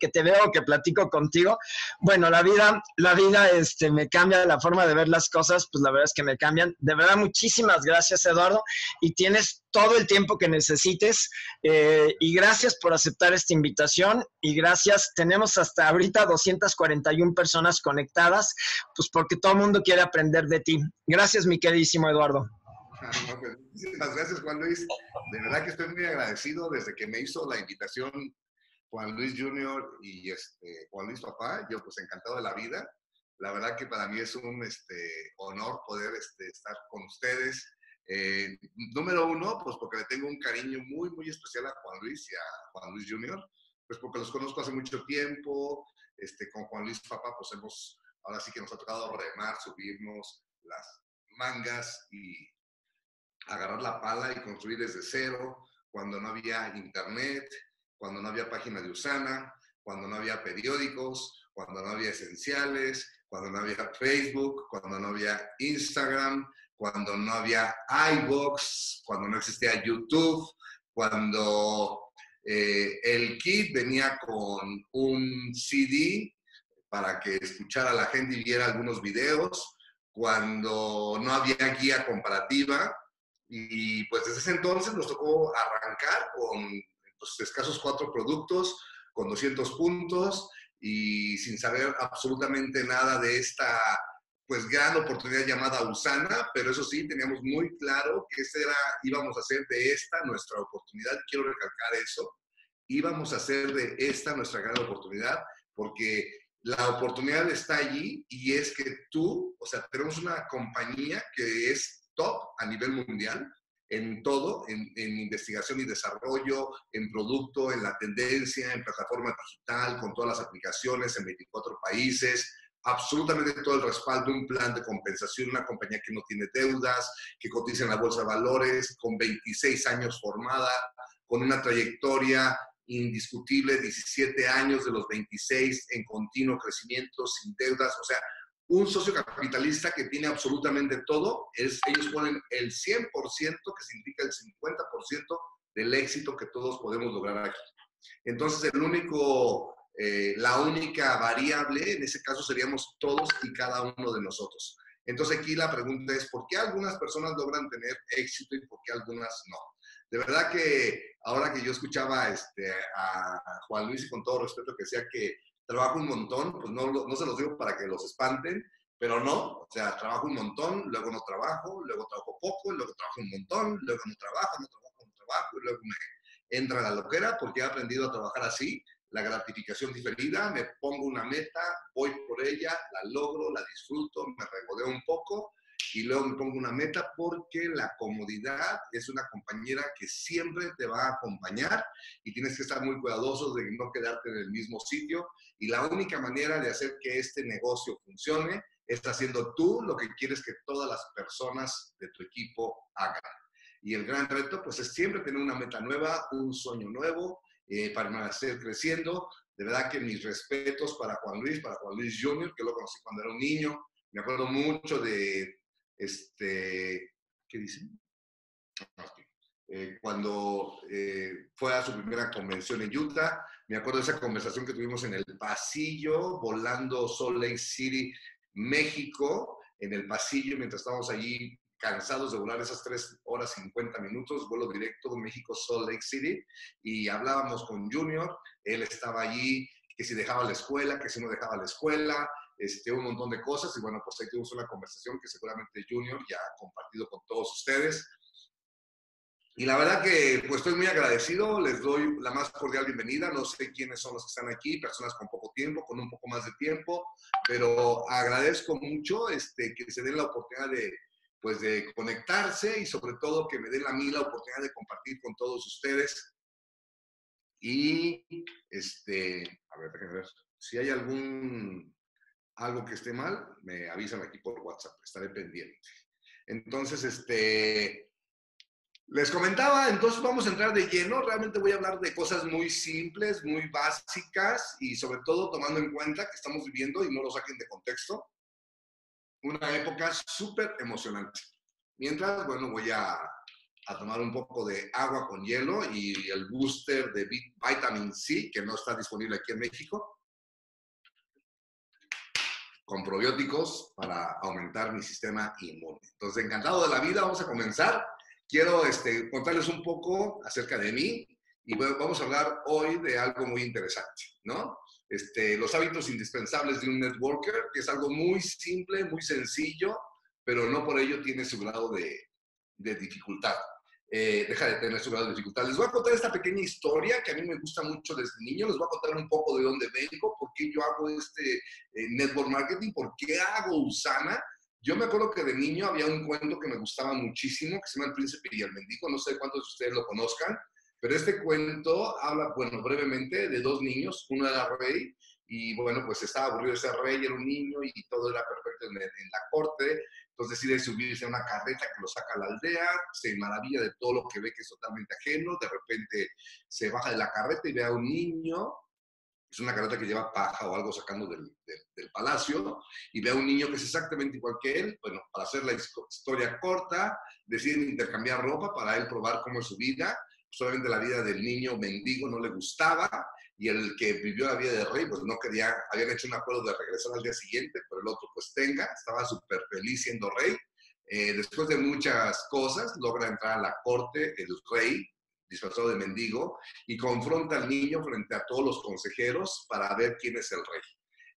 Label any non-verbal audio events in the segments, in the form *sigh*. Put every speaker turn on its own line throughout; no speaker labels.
que te veo, que platico contigo, bueno, la vida, la vida este, me cambia la forma de ver las cosas, pues la verdad es que me cambian. De verdad, muchísimas gracias, Eduardo, y tienes todo el tiempo que necesites. Eh, y gracias por aceptar esta invitación. Y gracias, tenemos hasta ahorita 241 personas conectadas, pues porque todo el mundo quiere aprender de ti. Gracias, mi queridísimo Eduardo.
Pues, muchísimas gracias, Juan Luis. De verdad que estoy muy agradecido desde que me hizo la invitación Juan Luis Jr. y este, Juan Luis Papá. Yo pues encantado de la vida. La verdad que para mí es un este, honor poder este, estar con ustedes. Eh, número uno, pues porque le tengo un cariño muy, muy especial a Juan Luis y a Juan Luis Jr., pues porque los conozco hace mucho tiempo. Este, con Juan Luis Papá, pues hemos, ahora sí que nos ha tocado remar, subirnos las mangas y agarrar la pala y construir desde cero, cuando no había internet, cuando no había página de Usana, cuando no había periódicos, cuando no había esenciales, cuando no había Facebook, cuando no había Instagram, cuando no había iBox, cuando no existía YouTube, cuando eh, el kit venía con un CD para que escuchara la gente y viera algunos videos, cuando no había guía comparativa, y pues desde ese entonces nos tocó arrancar con pues, escasos cuatro productos, con 200 puntos y sin saber absolutamente nada de esta pues gran oportunidad llamada Usana, pero eso sí, teníamos muy claro que esta era, íbamos a hacer de esta nuestra oportunidad, quiero recalcar eso, íbamos a hacer de esta nuestra gran oportunidad, porque la oportunidad está allí y es que tú, o sea, tenemos una compañía que es top a nivel mundial en todo, en, investigación y desarrollo, en producto, en la tendencia, en plataforma digital, con todas las aplicaciones en 24 países, absolutamente todo el respaldo, un plan de compensación, una compañía que no tiene deudas, que cotiza en la bolsa de valores, con 26 años formada, con una trayectoria indiscutible, 17 años de los 26 en continuo crecimiento, sin deudas, o sea, un socio capitalista que tiene absolutamente todo, es, ellos ponen el 100%, que significa el 50% del éxito que todos podemos lograr aquí. Entonces, el único, eh, la única variable en ese caso seríamos todos y cada uno de nosotros. Entonces, aquí la pregunta es, ¿por qué algunas personas logran tener éxito y por qué algunas no? De verdad que ahora que yo escuchaba este, a Juan Luis y con todo respeto que decía que trabajo un montón, pues no, no se los digo para que los espanten, pero no, o sea, trabajo un montón, luego no trabajo, luego trabajo poco, luego trabajo un montón, luego no trabajo, no trabajo, no trabajo, y luego me entra la loquera porque he aprendido a trabajar así, la gratificación diferida, me pongo una meta, voy por ella, la logro, la disfruto, me regodeo un poco y luego me pongo una meta porque la comodidad es una compañera que siempre te va a acompañar y tienes que estar muy cuidadoso de no quedarte en el mismo sitio y la única manera de hacer que este negocio funcione es haciendo tú lo que quieres que todas las personas de tu equipo hagan. Y el gran reto pues es siempre tener una meta nueva, un sueño nuevo, eh, permanecer creciendo. De verdad que mis respetos para Juan Luis, para Juan Luis Jr., que lo conocí cuando era un niño. Me acuerdo mucho de este, ¿qué dicen? Eh, cuando eh, fue a su primera convención en Utah, me acuerdo de esa conversación que tuvimos en el pasillo, volando Salt Lake City, México, en el pasillo, mientras estábamos allí cansados de volar esas 3 horas 50 minutos, vuelo directo México, Salt Lake City, y hablábamos con Junior, él estaba allí, que si dejaba la escuela, que si no dejaba la escuela, este, un montón de cosas y bueno, pues ahí tuvimos una conversación que seguramente Junior ya ha compartido con todos ustedes. Y la verdad que pues estoy muy agradecido, les doy la más cordial bienvenida, no sé quiénes son los que están aquí, personas con poco tiempo, con un poco más de tiempo, pero agradezco mucho este, que se den la oportunidad de, pues, de conectarse y sobre todo que me den a mí la oportunidad de compartir con todos ustedes. Y, este, a ver, déjenme ver, si hay algún algo que esté mal, me avisan aquí por WhatsApp, estaré pendiente. Entonces, este, les comentaba, entonces vamos a entrar de lleno, realmente voy a hablar de cosas muy simples, muy básicas y sobre todo tomando en cuenta que estamos viviendo, y no lo saquen de contexto, una época súper emocionante. Mientras, bueno, voy a a tomar un poco de agua con hielo y el booster de vitamin C, que no está disponible aquí en México, con probióticos para aumentar mi sistema inmune. Entonces, encantado de la vida, vamos a comenzar. Quiero este, contarles un poco acerca de mí y vamos a hablar hoy de algo muy interesante, ¿no? Este, los hábitos indispensables de un networker, que es algo muy simple, muy sencillo, pero no por ello tiene su grado de, de dificultad. Eh, deja de tener su grado de dificultad. Les voy a contar esta pequeña historia que a mí me gusta mucho desde niño. Les voy a contar un poco de dónde vengo, por qué yo hago este eh, network marketing, por qué hago Usana. Yo me acuerdo que de niño había un cuento que me gustaba muchísimo, que se llama El Príncipe y el Mendigo. No sé cuántos de ustedes lo conozcan, pero este cuento habla, bueno, brevemente de dos niños. Uno era rey y, bueno, pues estaba aburrido ese rey, era un niño y todo era perfecto en, en la corte. Entonces decide subirse a una carreta que lo saca a la aldea, se maravilla de todo lo que ve que es totalmente ajeno, de repente se baja de la carreta y ve a un niño, es una carreta que lleva paja o algo sacando del, palacio, y ve a un niño que es exactamente igual que él. Bueno, para hacer la historia corta, deciden intercambiar ropa para él probar cómo es su vida. Solamente la vida del niño mendigo no le gustaba, y el que vivió la vida de rey, pues no quería, habían hecho un acuerdo de regresar al día siguiente, pero el otro pues tenga, estaba súper feliz siendo rey. Eh, después de muchas cosas, logra entrar a la corte el rey, disfrazado de mendigo, y confronta al niño frente a todos los consejeros para ver quién es el rey.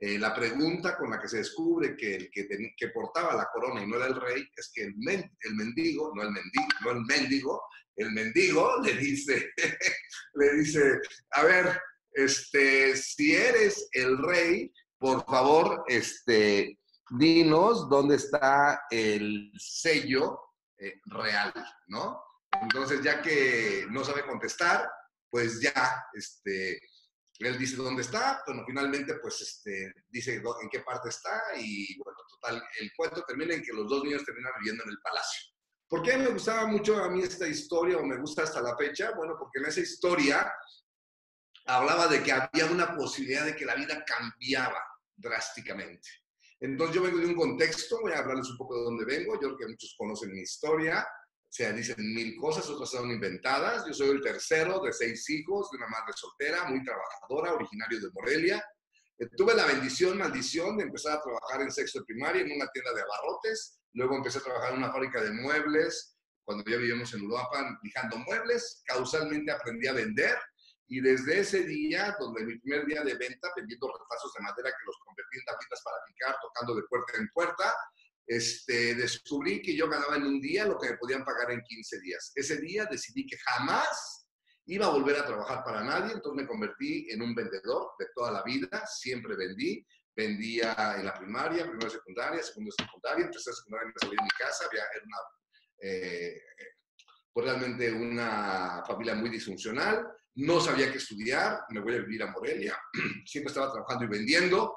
Eh, la pregunta con la que se descubre que el que, que, portaba la corona y no era el rey es que el, el mendigo, no el mendigo, no el mendigo, el mendigo le dice, *laughs* le dice, a ver, este, si eres el rey, por favor, este, dinos dónde está el sello eh, real, ¿no? Entonces, ya que no sabe contestar, pues ya, este, él dice dónde está, bueno, finalmente, pues, este, dice en qué parte está y, bueno, total, el cuento termina en que los dos niños terminan viviendo en el palacio. ¿Por qué me gustaba mucho a mí esta historia o me gusta hasta la fecha? Bueno, porque en esa historia hablaba de que había una posibilidad de que la vida cambiaba drásticamente. Entonces yo vengo de un contexto, voy a hablarles un poco de dónde vengo, yo creo que muchos conocen mi historia, se dicen mil cosas, otras son inventadas. Yo soy el tercero de seis hijos, de una madre soltera, muy trabajadora, originario de Morelia. Eh, tuve la bendición, maldición de empezar a trabajar en sexto de primaria en una tienda de abarrotes, luego empecé a trabajar en una fábrica de muebles, cuando ya vivíamos en Uruapan, lijando muebles, causalmente aprendí a vender, y desde ese día, donde mi primer día de venta, vendiendo retazos de madera que los convertí en tablitas para picar, tocando de puerta en puerta, este, descubrí que yo ganaba en un día lo que me podían pagar en 15 días. Ese día decidí que jamás iba a volver a trabajar para nadie, entonces me convertí en un vendedor de toda la vida, siempre vendí, vendía en la primaria, primero secundaria, segundo secundaria, tercera secundaria me salí de mi casa, había, era una, eh, pues realmente una familia muy disfuncional, no sabía qué estudiar, me voy a vivir a Morelia, *clears throat* siempre estaba trabajando y vendiendo.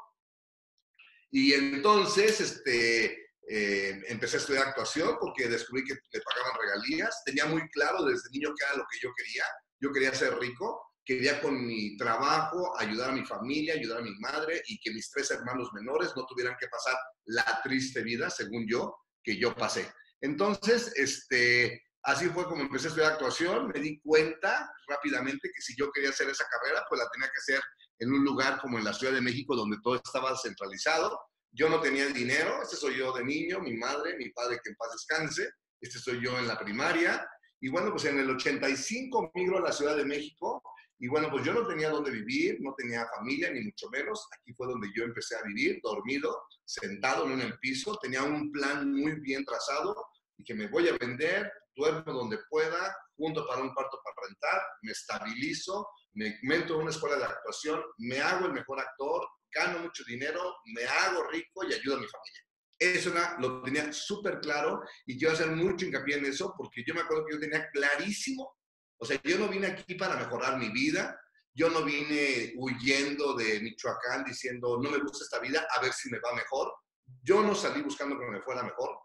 Y entonces este, eh, empecé a estudiar actuación porque descubrí que me pagaban regalías. Tenía muy claro desde niño qué era lo que yo quería. Yo quería ser rico, quería con mi trabajo ayudar a mi familia, ayudar a mi madre y que mis tres hermanos menores no tuvieran que pasar la triste vida, según yo, que yo pasé. Entonces, este, Así fue como empecé a estudiar actuación, me di cuenta rápidamente que si yo quería hacer esa carrera, pues la tenía que hacer en un lugar como en la Ciudad de México, donde todo estaba centralizado. Yo no tenía el dinero, este soy yo de niño, mi madre, mi padre que en paz descanse, este soy yo en la primaria. Y bueno, pues en el 85 migro a la Ciudad de México y bueno, pues yo no tenía dónde vivir, no tenía familia, ni mucho menos. Aquí fue donde yo empecé a vivir, dormido, sentado en un piso. Tenía un plan muy bien trazado y que me voy a vender, duermo donde pueda, junto para un cuarto para rentar, me estabilizo, me meto en una escuela de actuación, me hago el mejor actor, gano mucho dinero, me hago rico y ayudo a mi familia. Eso era, lo tenía súper claro y quiero hacer mucho hincapié en eso porque yo me acuerdo que yo tenía clarísimo, o sea, yo no vine aquí para mejorar mi vida, yo no vine huyendo de Michoacán diciendo, no me gusta esta vida, a ver si me va mejor. Yo no salí buscando que me fuera mejor.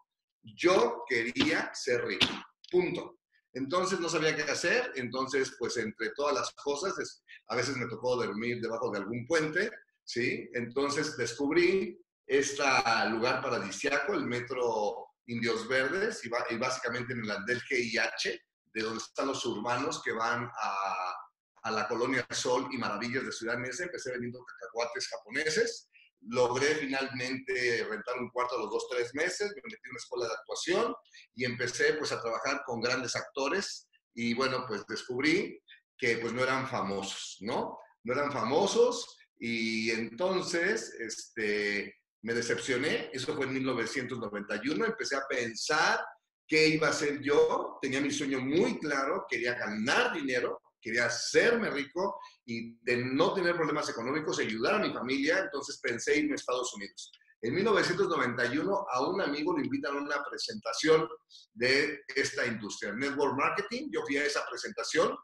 Yo quería ser rico. Punto. Entonces no sabía qué hacer, entonces pues entre todas las cosas, a veces me tocó dormir debajo de algún puente, ¿sí? Entonces descubrí este lugar paradisiaco, el metro Indios Verdes, y, básicamente en el andel GIH, de donde están los urbanos que van a, la colonia Sol y Maravillas de Ciudad Mesa. Empecé vendiendo cacahuates japoneses. Logré finalmente rentar un cuarto a los dos, tres meses. Me metí en una escuela de actuación y empecé pues a trabajar con grandes actores. Y bueno, pues descubrí que pues no eran famosos, ¿no? No eran famosos y entonces este, me decepcioné. Eso fue en 1991. Empecé a pensar qué iba a hacer yo. Tenía mi sueño muy claro. Quería ganar dinero, quería hacerme rico y de no tener problemas económicos, ayudar a mi familia. Entonces pensé irme a Estados Unidos. En 1991 a un amigo le invitan a una presentación de esta industria, Network Marketing. Yo fui a esa presentación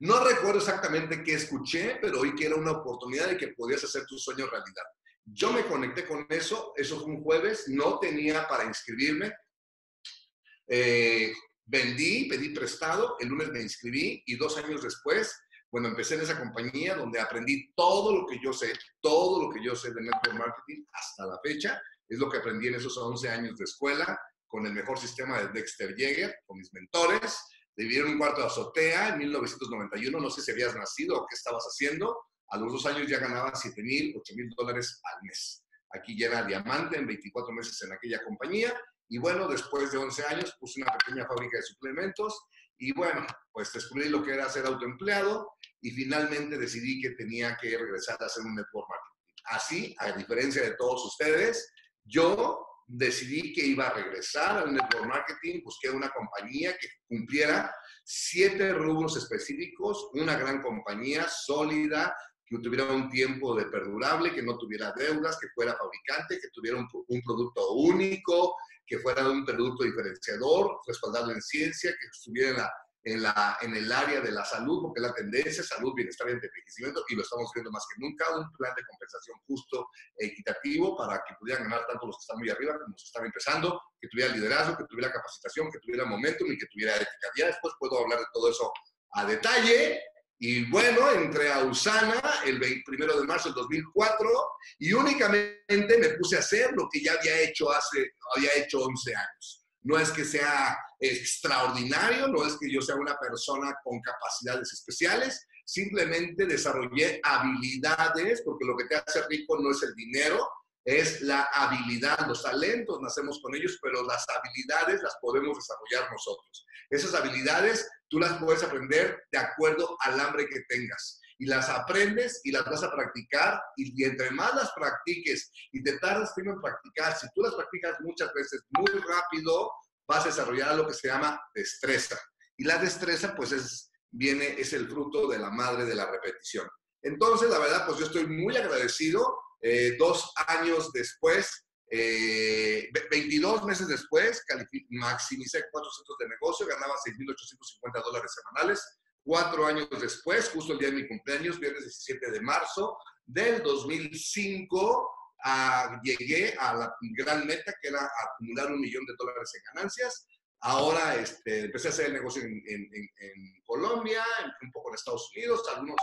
no recuerdo exactamente qué escuché, pero oí que era una oportunidad de que podías hacer tu sueño realidad. Yo me conecté con eso, eso fue un jueves, no tenía para inscribirme. Eh, vendí, pedí prestado, el lunes me inscribí y dos años después, bueno, empecé en esa compañía donde aprendí todo lo que yo sé, todo lo que yo sé de network marketing hasta la fecha, es lo que aprendí en esos 11 años de escuela, con el mejor sistema de Dexter Yeager, con mis mentores, vivir en un cuarto de azotea en 1991, no sé si habías nacido o qué estabas haciendo, a los dos años ya ganaba 7 mil, 8 mil dólares al mes. Aquí ya era diamante en 24 meses en aquella compañía y bueno, después de 11 años puse una pequeña fábrica de suplementos y bueno, pues descubrí lo que era ser autoempleado y finalmente decidí que tenía que regresar a hacer un network marketing. Así, a diferencia de todos ustedes, yo decidí que iba a regresar al network marketing, busqué una compañía que cumpliera siete rubros específicos, una gran compañía sólida, que tuviera un tiempo de perdurable, que no tuviera deudas, que fuera fabricante, que tuviera un, un producto único, que fuera un producto diferenciador, respaldado en ciencia, que estuviera en el área de la salud, porque la tendencia es salud, bienestar y envejecimiento, y lo estamos viendo más que nunca, un plan de compensación justo e equitativo para que pudieran ganar tanto los que están muy arriba como los que están empezando, que tuviera liderazgo, que tuviera capacitación, que tuviera momentum y que tuviera ética. Ya después puedo hablar de todo eso a detalle. Y bueno, entré a Usana el 21 de marzo del 2004 y únicamente me puse a hacer lo que ya había hecho hace, había hecho 11 años no es que sea extraordinario, no es que yo sea una persona con capacidades especiales, simplemente desarrollé habilidades, porque lo que te hace rico no es el dinero, es la habilidad, los talentos nacemos con ellos, pero las habilidades las podemos desarrollar nosotros. Esas habilidades tú las puedes aprender de acuerdo al hambre que tengas y las aprendes y las vas a practicar y, entre más las practiques y te tardas tiempo en practicar, si tú las practicas muchas veces muy rápido, vas a desarrollar lo que se llama destreza. Y la destreza pues es, viene, es el fruto de la madre de la repetición. Entonces, la verdad, pues yo estoy muy agradecido. Eh, dos años después, 22 eh, meses después, maximicé cuatro centros de negocio, ganaba 6.850 dólares semanales Cuatro años después, justo el día de mi cumpleaños, viernes 17 de marzo del 2005, ah, llegué a la gran meta que era acumular un millón de dólares en ganancias. Ahora este, empecé a hacer el negocio en, Colombia, un poco en Estados Unidos, algunos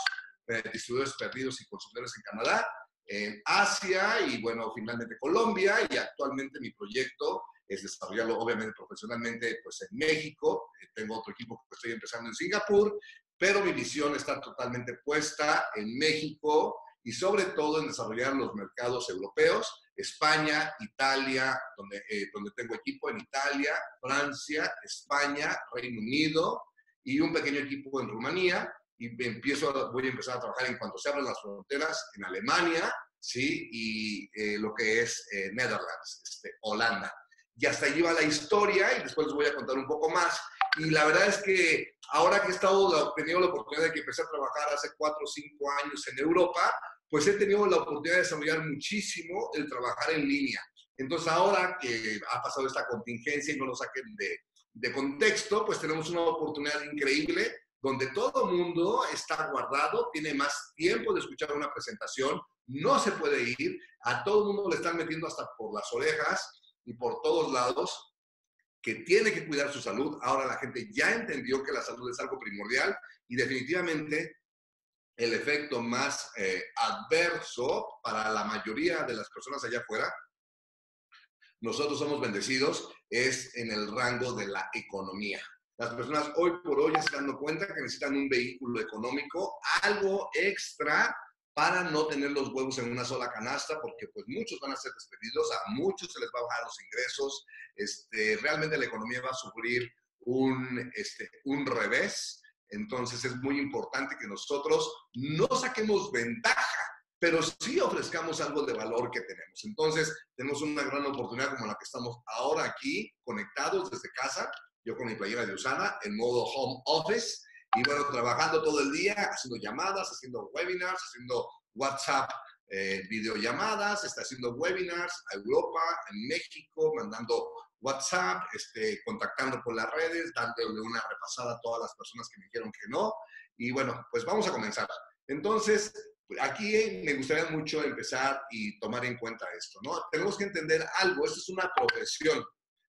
eh, distribuidores perdidos y consumidores en Canadá, en Asia y bueno, finalmente Colombia y actualmente mi proyecto es desarrollarlo obviamente profesionalmente pues en México, eh, tengo otro equipo que estoy empezando en Singapur, pero mi visión está totalmente puesta en México y sobre todo en desarrollar los mercados europeos, España, Italia, donde, eh, donde tengo equipo en Italia, Francia, España, Reino Unido y un pequeño equipo en Rumanía y empiezo, voy a empezar a trabajar en cuanto se abran las fronteras en Alemania, ¿sí? Y eh, lo que es Netherlands, este, Holanda y hasta allí va la historia y después les voy a contar un poco más. Y la verdad es que ahora que he estado, tenido la oportunidad de que empecé a trabajar hace cuatro o cinco años en Europa, pues he tenido la oportunidad de desarrollar muchísimo el trabajar en línea. Entonces ahora que ha pasado esta contingencia y no lo saquen de, de contexto, pues tenemos una oportunidad increíble donde todo mundo está guardado, tiene más tiempo de escuchar una presentación, no se puede ir, a todo mundo le están metiendo hasta por las orejas y por todos lados que tiene que cuidar su salud. Ahora la gente ya entendió que la salud es algo primordial y definitivamente el efecto más eh, adverso para la mayoría de las personas allá afuera, nosotros somos bendecidos, es en el rango de la economía. Las personas hoy por hoy están dando cuenta que necesitan un vehículo económico, algo extra para no tener los huevos en una sola canasta, porque pues muchos van a ser despedidos, a muchos se les va a bajar los ingresos, este, realmente la economía va a sufrir un, este, un revés, entonces es muy importante que nosotros no saquemos ventaja, pero sí ofrezcamos algo de valor que tenemos. Entonces tenemos una gran oportunidad como la que estamos ahora aquí, conectados desde casa, yo con mi playera de Usana, en modo home office, y bueno, trabajando todo el día, haciendo llamadas, haciendo webinars, haciendo WhatsApp, eh, videollamadas, está haciendo webinars a Europa, en México, mandando WhatsApp, este, contactando por las redes, dándole una repasada a todas las personas que me dijeron que no. Y bueno, pues vamos a comenzar. Entonces, aquí me gustaría mucho empezar y tomar en cuenta esto, ¿no? Tenemos que entender algo, esto es una profesión,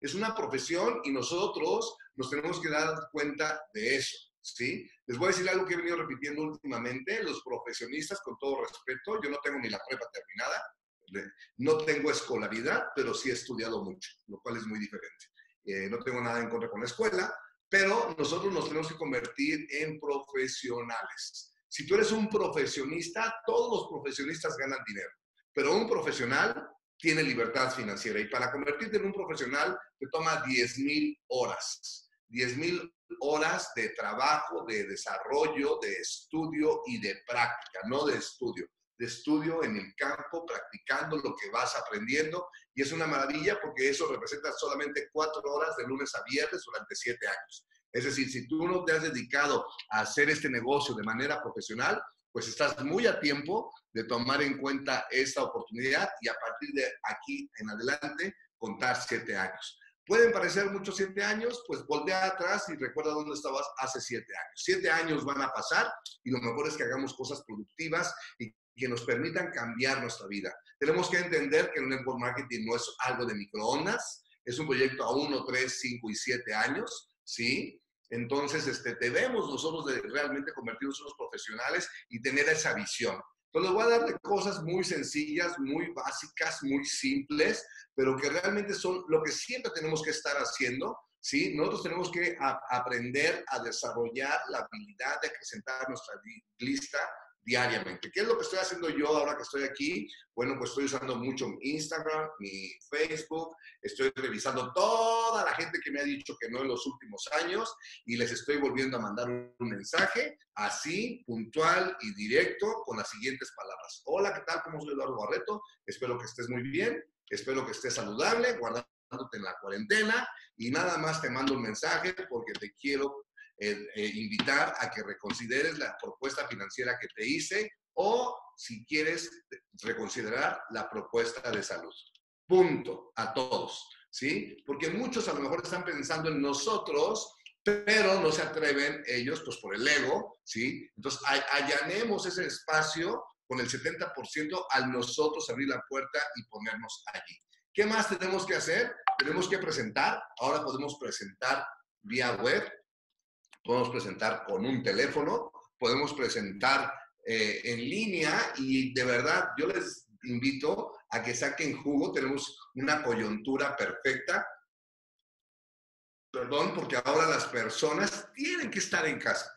es una profesión y nosotros nos tenemos que dar cuenta de eso. ¿sí? Les voy a decir algo que he venido repitiendo últimamente, los profesionistas, con todo respeto, yo no tengo ni la prepa terminada, no tengo escolaridad, pero sí he estudiado mucho, lo cual es muy diferente. Eh, no tengo nada en contra con la escuela, pero nosotros nos tenemos que convertir en profesionales. Si tú eres un profesionista, todos los profesionistas ganan dinero, pero un profesional tiene libertad financiera y para convertirte en un profesional te toma 10 mil horas. 10 mil horas de trabajo, de desarrollo, de estudio y de práctica, no de estudio, de estudio en el campo, practicando lo que vas aprendiendo. Y es una maravilla porque eso representa solamente cuatro horas de lunes a viernes durante siete años. Es decir, si tú no te has dedicado a hacer este negocio de manera profesional, pues estás muy a tiempo de tomar en cuenta esta oportunidad y a partir de aquí en adelante contar siete años. Pueden parecer muchos siete años, pues voltea atrás y recuerda dónde estabas hace siete años. Siete años van a pasar y lo mejor es que hagamos cosas productivas y que nos permitan cambiar nuestra vida. Tenemos que entender que el network marketing no es algo de microondas, es un proyecto a uno, tres, cinco y siete años, ¿sí? Entonces, este, debemos nosotros de realmente convertirnos en profesionales y tener esa visión. Entonces, les voy a dar de cosas muy sencillas, muy básicas, muy simples, pero que realmente son lo que siempre tenemos que estar haciendo. ¿sí? Nosotros tenemos que aprender a desarrollar la habilidad de acrecentar nuestra lista diariamente. ¿Qué es lo que estoy haciendo yo ahora que estoy aquí? Bueno, pues estoy usando mucho mi Instagram, mi Facebook, estoy revisando toda la gente que me ha dicho que no en los últimos años y les estoy volviendo a mandar un mensaje así, puntual y directo con las siguientes palabras. Hola, ¿qué tal? ¿Cómo soy Eduardo Barreto? Espero que estés muy bien, espero que estés saludable, guardándote en la cuarentena y nada más te mando un mensaje porque te quiero eh, eh, invitar a que reconsideres la propuesta financiera que te hice o si quieres reconsiderar la propuesta de salud. Punto a todos, ¿sí? Porque muchos a lo mejor están pensando en nosotros, pero no se atreven ellos, pues por el ego, ¿sí? Entonces, allanemos ese espacio con el 70% al nosotros abrir la puerta y ponernos allí. ¿Qué más tenemos que hacer? Tenemos que presentar. Ahora podemos presentar vía web, podemos presentar con un teléfono, podemos presentar eh, en línea y de verdad yo les invito a que saquen jugo. Tenemos una coyuntura perfecta. Perdón, porque ahora las personas tienen que estar en casa.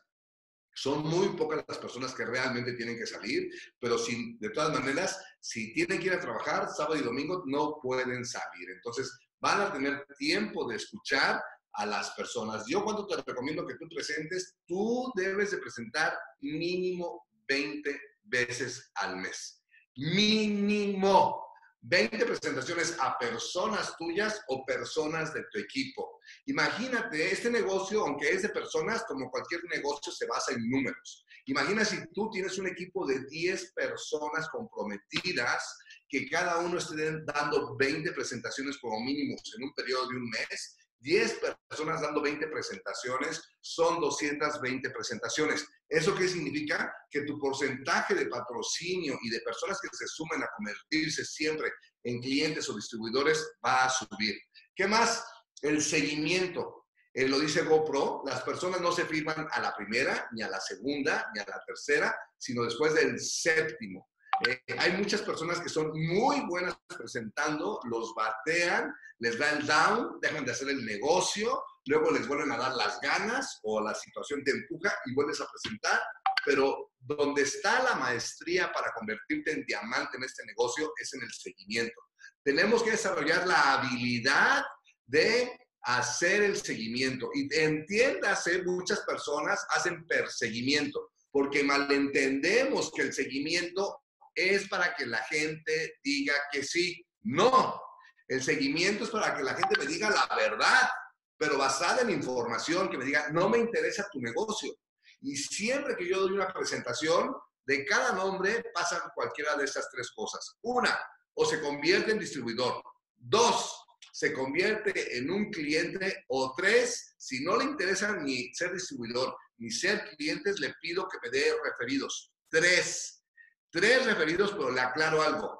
Son muy pocas las personas que realmente tienen que salir, pero sin, de todas maneras, si tienen que ir a trabajar sábado y domingo, no pueden salir. Entonces, van a tener tiempo de escuchar a las personas. Yo cuando te recomiendo que tú presentes, tú debes de presentar mínimo 20 veces al mes. Mínimo 20 presentaciones a personas tuyas o personas de tu equipo. Imagínate, este negocio, aunque es de personas, como cualquier negocio, se basa en números. Imagina si tú tienes un equipo de 10 personas comprometidas, que cada uno esté dando 20 presentaciones como mínimo en un periodo de un mes 10 personas dando 20 presentaciones, son 220 presentaciones. ¿Eso qué significa? Que tu porcentaje de patrocinio y de personas que se sumen a convertirse siempre en clientes o distribuidores va a subir. ¿Qué más? El seguimiento. Eh, lo dice GoPro, las personas no se firman a la primera, ni a la segunda, ni a la tercera, sino después del séptimo. Eh, hay muchas personas que son muy buenas presentando, los batean, les da el down, dejan de hacer el negocio, luego les vuelven a dar las ganas o la situación te empuja y vuelves a presentar, pero donde está la maestría para convertirte en diamante en este negocio es en el seguimiento. Tenemos que desarrollar la habilidad de hacer el seguimiento. Y entiéndase, muchas personas hacen perseguimiento, porque malentendemos que el seguimiento es para que la gente diga que sí. No, el seguimiento es para que la gente me diga la verdad, pero basada en información, que me diga, no me interesa tu negocio. Y siempre que yo doy una presentación, de cada nombre pasan cualquiera de estas tres cosas. Una, o se convierte en distribuidor. Dos, se convierte en un cliente. O tres, si no le interesa ni ser distribuidor ni ser clientes, le pido que me dé referidos. Tres, tres referidos, pero le aclaro algo.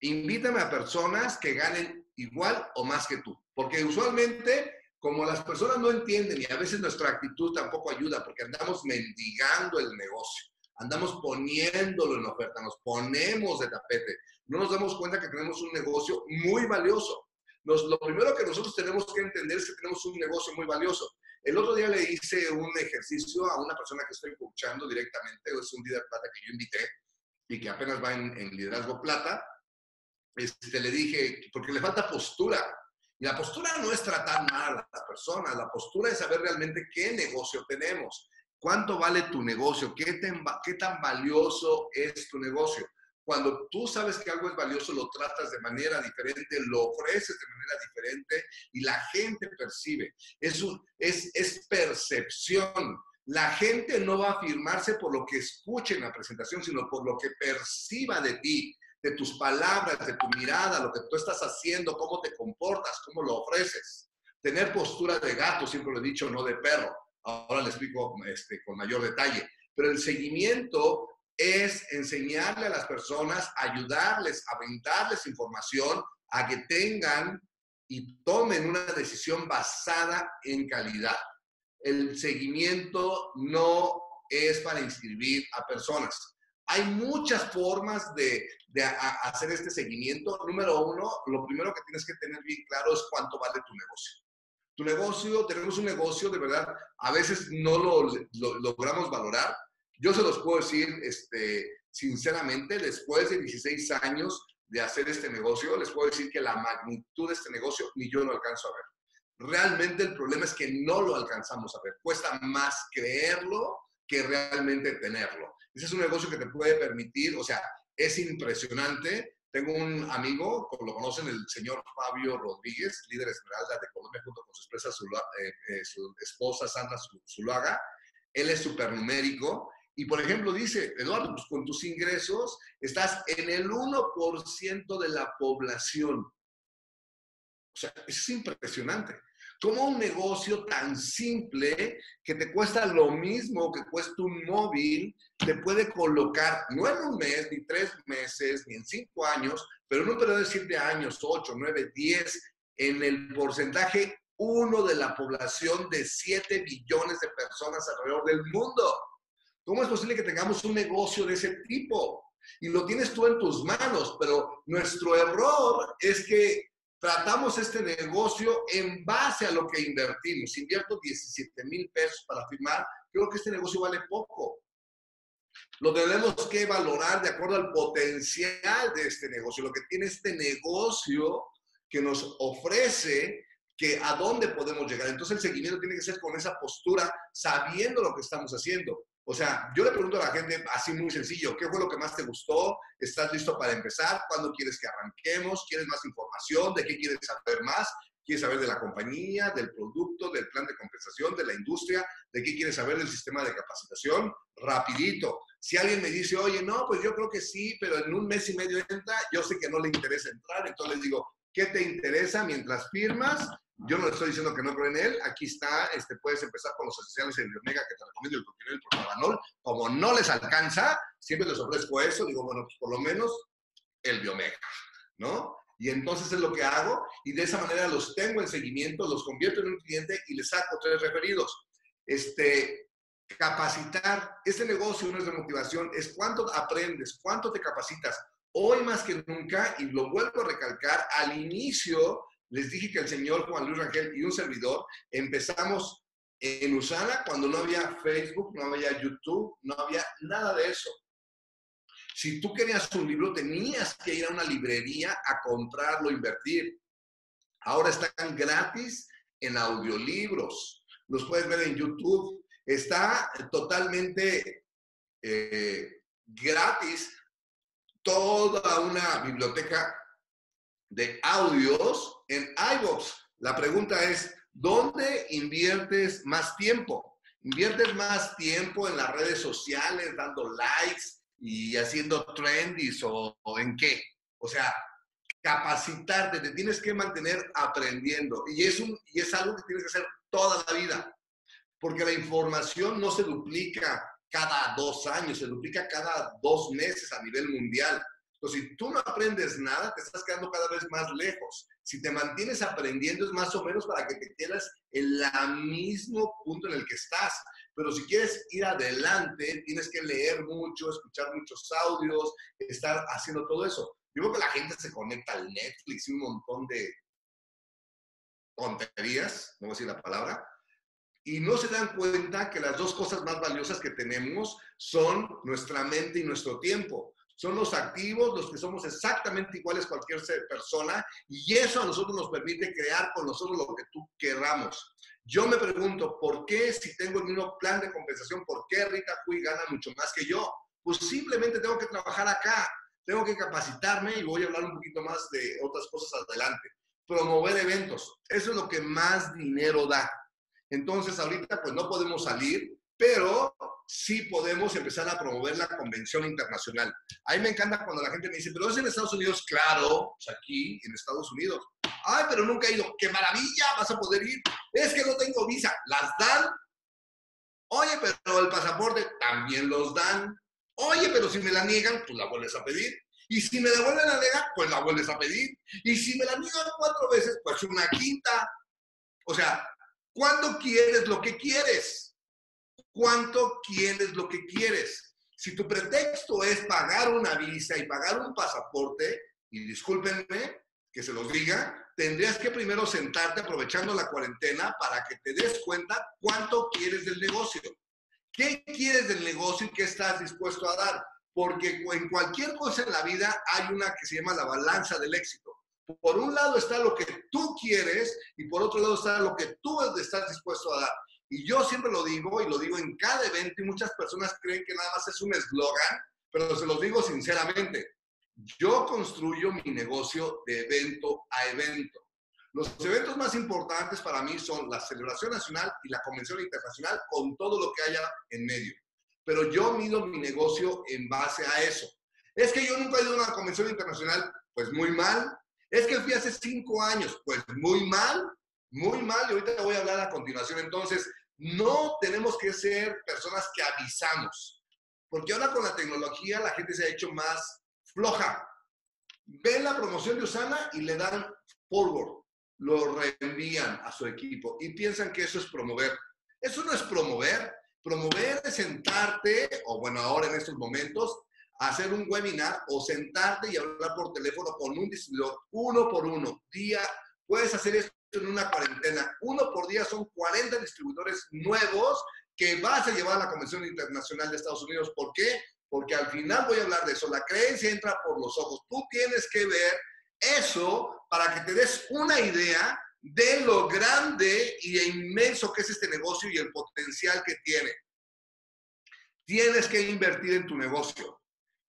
Invítame a personas que ganen igual o más que tú. Porque usualmente como las personas no entienden y a veces nuestra actitud tampoco ayuda porque andamos mendigando el negocio, andamos poniéndolo en oferta, nos ponemos de tapete, no nos damos cuenta que tenemos un negocio muy valioso. lo primero que nosotros tenemos que entender es que tenemos un negocio muy valioso. El otro día le hice un ejercicio a una persona que estoy escuchando directamente, es un líder plata que yo invité y que apenas va en, en liderazgo plata. Este, le dije, porque le falta postura, y la postura no es tratar mal a las personas, la postura es saber realmente qué negocio tenemos, cuánto vale tu negocio, qué, qué tan valioso es tu negocio. Cuando tú sabes que algo es valioso, lo tratas de manera diferente, lo ofreces de manera diferente y la gente percibe. Es, es, es percepción. La gente no va a afirmarse por lo que escuche en la presentación, sino por lo que perciba de ti de tus palabras, de tu mirada, lo que tú estás haciendo, cómo te comportas, cómo lo ofreces. Tener postura de gato, siempre lo he dicho, no de perro. Ahora le explico este, con mayor detalle. Pero el seguimiento es enseñarle a las personas, ayudarles, a brindarles información, a que tengan y tomen una decisión basada en calidad. El seguimiento no es para inscribir a personas. Hay muchas formas de, hacer este seguimiento. Número uno, lo primero que tienes que tener bien claro es cuánto vale tu negocio. Tu negocio, tenemos un negocio de verdad, a veces no lo, logramos valorar. Yo se los puedo decir este, sinceramente, después de 16 años de hacer este negocio, les puedo decir que la magnitud de este negocio ni yo lo alcanzo a ver. Realmente el problema es que no lo alcanzamos a ver. Cuesta más creerlo que realmente tenerlo. Ese es un negocio que te puede permitir, o sea, es impresionante. Tengo un amigo, como lo conocen, el señor Fabio Rodríguez, líder esmeralda de Colombia, junto con su esposa, eh, eh, su esposa Sandra Zuluaga. Él es supernumérico y, por ejemplo, dice, Eduardo, pues con tus ingresos estás en el 1% de la población. O sea, es impresionante. ¿Cómo un negocio tan simple que te cuesta lo mismo que cuesta un móvil, te puede colocar, no en un mes, ni tres meses, ni en cinco años, pero en un periodo de siete años, ocho, nueve, diez, en el porcentaje uno de la población de siete billones de personas alrededor del mundo? ¿Cómo es posible que tengamos un negocio de ese tipo? Y lo tienes tú en tus manos, pero nuestro error es que tratamos este negocio en base a lo que invertimos. invierto 17 mil pesos para firmar, creo que este negocio vale poco. Lo tenemos que valorar de acuerdo al potencial de este negocio, lo que tiene este negocio que nos ofrece que a dónde podemos llegar. Entonces el seguimiento tiene que ser con esa postura, sabiendo lo que estamos haciendo. O sea, yo le pregunto a la gente así muy sencillo, ¿qué fue lo que más te gustó? ¿Estás listo para empezar? ¿Cuándo quieres que arranquemos? ¿Quieres más información? ¿De qué quieres saber más? ¿Quieres saber de la compañía, del producto, del plan de compensación, de la industria? ¿De qué quieres saber del sistema de capacitación? Rapidito. Si alguien me dice, oye, no, pues yo creo que sí, pero en un mes y medio entra, yo sé que no le interesa entrar, entonces les digo, ¿qué te interesa mientras firmas? Yo no le estoy diciendo que no creo en él. Aquí está, este, puedes empezar con los esenciales en Biomega que te recomiendo el continente el Procabanol. Como no les alcanza, siempre les ofrezco eso. Digo, bueno, pues por lo menos el Biomega, ¿no? Y entonces es lo que hago y de esa manera los tengo en seguimiento, los convierto en un cliente y les saco tres referidos. Este, capacitar, este negocio no es de motivación, es cuánto aprendes, cuánto te capacitas. Hoy más que nunca, y lo vuelvo a recalcar, al inicio les dije que el señor Juan Luis Rangel y un servidor empezamos en Usana cuando no había Facebook, no había YouTube, no había nada de eso. Si tú querías un libro, tenías que ir a una librería a comprarlo, invertir. Ahora están gratis en audiolibros. Los puedes ver en YouTube. Está totalmente eh, gratis toda una biblioteca de audios en iVoox. La pregunta es, ¿dónde inviertes más tiempo? ¿Inviertes más tiempo en las redes sociales, dando likes y haciendo trendies o, o en qué? O sea, capacitarte, te tienes que mantener aprendiendo. Y es, un, y es algo que tienes que hacer toda la vida, porque la información no se duplica cada dos años, se duplica cada dos meses a nivel mundial. Entonces, si tú no aprendes nada, te estás quedando cada vez más lejos. Si te mantienes aprendiendo, es más o menos para que te quedes en el mismo punto en el que estás. Pero si quieres ir adelante, tienes que leer mucho, escuchar muchos audios, estar haciendo todo eso. Yo veo que la gente se conecta al Netflix y un montón de tonterías, no voy a decir la palabra, y no se dan cuenta que las dos cosas más valiosas que tenemos son nuestra mente y nuestro tiempo. Son los activos, los que somos exactamente iguales a cualquier persona, y eso a nosotros nos permite crear con nosotros lo que tú queramos. Yo me pregunto, ¿por qué si tengo el mismo plan de compensación, por qué Rita Cui gana mucho más que yo? Pues simplemente tengo que trabajar acá tengo que capacitarme y voy a hablar un poquito más de otras cosas adelante. Promover eventos, eso es lo que más dinero da. Entonces, ahorita pues no podemos salir, pero sí podemos empezar a promover la convención internacional. A mí me encanta cuando la gente me dice, pero es en Estados Unidos, claro, pues aquí en Estados Unidos. Ay, pero nunca he ido. ¡Qué maravilla! Vas a poder ir. Es que no tengo visa. ¿Las dan? Oye, pero el pasaporte también los dan. Oye, pero si me la niegan, pues la vuelves a pedir. Y si me devuelven la negar, pues la vuelves a pedir. Y si me la niegan cuatro veces, pues una quinta. O sea, ¿cuánto quieres lo que quieres? ¿Cuánto quieres lo que quieres? Si tu pretexto es pagar una visa y pagar un pasaporte, y discúlpenme que se los diga, tendrías que primero sentarte aprovechando la cuarentena para que te des cuenta cuánto quieres del negocio. ¿Qué quieres del negocio y qué estás dispuesto a dar? Porque en cualquier cosa en la vida hay una que se llama la balanza del éxito. Por un lado está lo que tú quieres y por otro lado está lo que tú estás dispuesto a dar. Y yo siempre lo digo y lo digo en cada evento y muchas personas creen que nada más es un eslogan, pero se los digo sinceramente. Yo construyo mi negocio de evento a evento. Los eventos más importantes para mí son la celebración nacional y la convención internacional con todo lo que haya en medio. Pero yo mido mi negocio en base a eso. Es que yo nunca he ido a una convención internacional, pues muy mal. Es que fui hace cinco años, pues muy mal, muy mal. Y ahorita voy a hablar a continuación. Entonces, no tenemos que ser personas que avisamos. Porque ahora con la tecnología la gente se ha hecho más floja. Ven la promoción de Usana y le dan forward lo reenvían a su equipo y piensan que eso es promover. Eso no es promover. Promover es sentarte, o bueno, ahora en estos momentos, hacer un webinar o sentarte y hablar por teléfono con un distribuidor, uno por uno. Día, puedes hacer esto en una cuarentena. Uno por día son 40 distribuidores nuevos que vas a llevar a la Convención Internacional de Estados Unidos. ¿Por qué? Porque al final voy a hablar de eso. La creencia entra por los ojos. Tú tienes que ver eso para que te des una idea de lo grande y inmenso que es este negocio y el potencial que tiene. Tienes que invertir en tu negocio.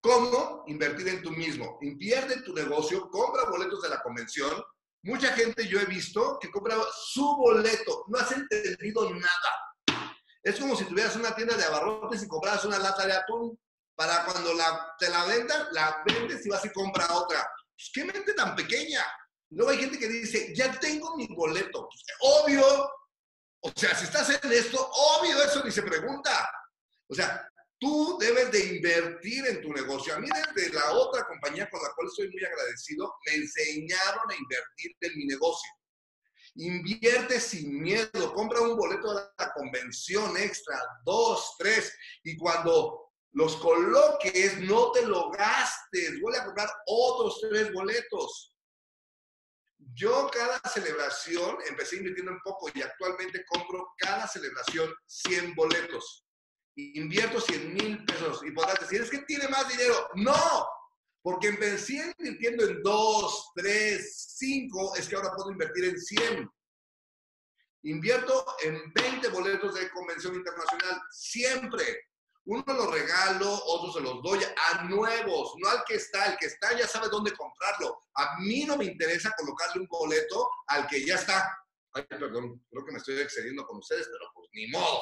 ¿Cómo? Invertir en tú mismo. Invierte en tu negocio, compra boletos de la convención. Mucha gente yo he visto que compra su boleto. No has entendido nada. Es como si tuvieras una tienda de abarrotes y compraras una lata de atún. Para cuando te la vendan, la vendes y vas y compras otra. Pues, ¿Qué mente tan pequeña? Luego hay gente que dice, ya tengo mi boleto. Pues, obvio. O sea, si estás en esto, obvio, eso ni se pregunta. O sea, tú debes de invertir en tu negocio. A mí desde la otra compañía con la cual estoy muy agradecido, me enseñaron a invertir en mi negocio. Invierte sin miedo, compra un boleto de la convención extra, dos, tres, y cuando los coloques, no te lo gastes, vuelve a comprar otros tres boletos. Yo cada celebración empecé invirtiendo en poco y actualmente compro cada celebración 100 boletos. Invierto 100 mil pesos y podrás decir, es que tiene más dinero. No, porque empecé invirtiendo en 2, 3, 5, es que ahora puedo invertir en 100. Invierto en 20 boletos de convención internacional, siempre. Uno los regalo, otros se los doy a nuevos, no al que está. El que está ya sabe dónde comprarlo. A mí no me interesa colocarle un boleto al que ya está. Ay, perdón, creo que me estoy excediendo con ustedes, pero pues ni modo.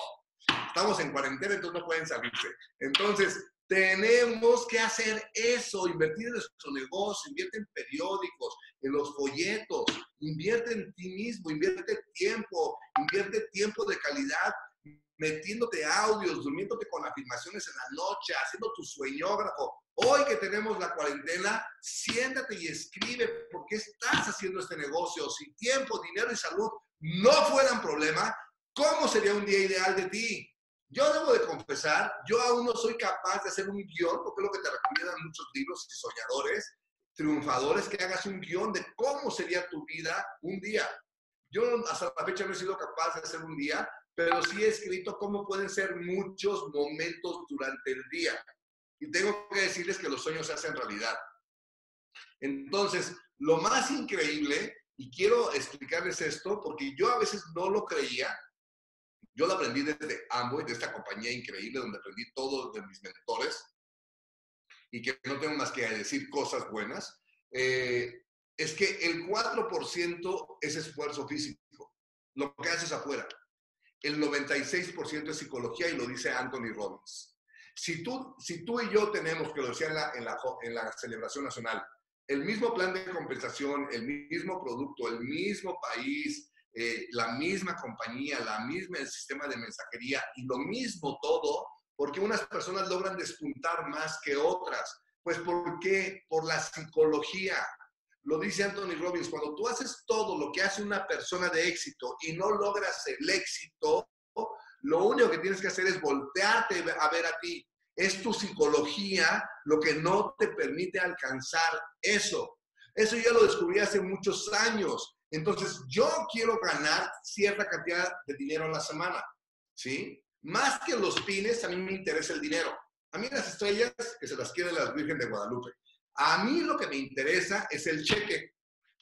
Estamos en cuarentena, entonces no pueden salirse. Entonces, tenemos que hacer eso, invertir en nuestro negocio, invierte en periódicos, en los folletos, invierte en ti mismo, invierte tiempo, invierte tiempo de calidad, metiéndote audios, durmiéndote con afirmaciones en la noche, haciendo tu sueñógrafo. Hoy que tenemos la cuarentena, siéntate y escribe por qué estás haciendo este negocio. Si tiempo, dinero y salud no fueran problema, ¿cómo sería un día ideal de ti? Yo debo de confesar, yo aún no soy capaz de hacer un guion, porque es lo que te recomiendan muchos libros y soñadores, triunfadores, que hagas un guion de cómo sería tu vida un día. Yo hasta la fecha no he sido capaz de hacer un día, pero sí he escrito cómo pueden ser muchos momentos durante el día. Y tengo que decirles que los sueños se hacen realidad. Entonces, lo más increíble, y quiero explicarles esto, porque yo a veces no lo creía, yo lo aprendí desde Amway, de esta compañía increíble donde aprendí todo de mis mentores y que no tengo más que decir cosas buenas, eh, es que el 4% es esfuerzo físico, lo que haces afuera. El 96% es psicología y lo dice Anthony Robbins. Si tú, si tú y yo tenemos, que lo decía en la, en, la, en la celebración nacional, el mismo plan de compensación, el mismo producto, el mismo país, eh, la misma compañía, la misma el sistema de mensajería y lo mismo todo, porque unas personas logran despuntar más que otras. Pues ¿por qué? Por la psicología. Lo dice Anthony Robbins, cuando tú haces todo lo que hace una persona de éxito y no logras el éxito, lo único que tienes que hacer es voltearte a ver a ti. Es tu psicología lo que no te permite alcanzar eso. Eso ya lo descubrí hace muchos años. Entonces, yo quiero ganar cierta cantidad de dinero a la semana, ¿sí? Más que los pines, a mí me interesa el dinero. A mí las estrellas, que se las quieren las Virgen de Guadalupe. A mí lo que me interesa es el cheque.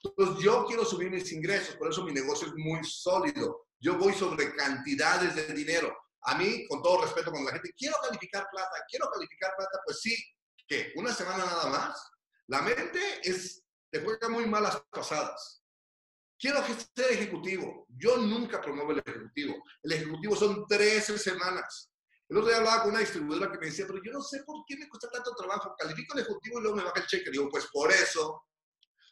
Entonces, yo quiero subir mis ingresos, por eso mi negocio es muy sólido. Yo voy sobre cantidades de dinero. A mí, con todo respeto, cuando la gente, quiero calificar plata, quiero calificar plata, pues sí, que una semana nada más. La mente es, te juega muy malas pasadas. Quiero ser ejecutivo. Yo nunca promuevo el ejecutivo. El ejecutivo son 13 semanas. El otro día hablaba con una distribuidora que me decía, pero yo no sé por qué me cuesta tanto trabajo. Califico el ejecutivo y luego me baja el cheque. Digo, pues por eso.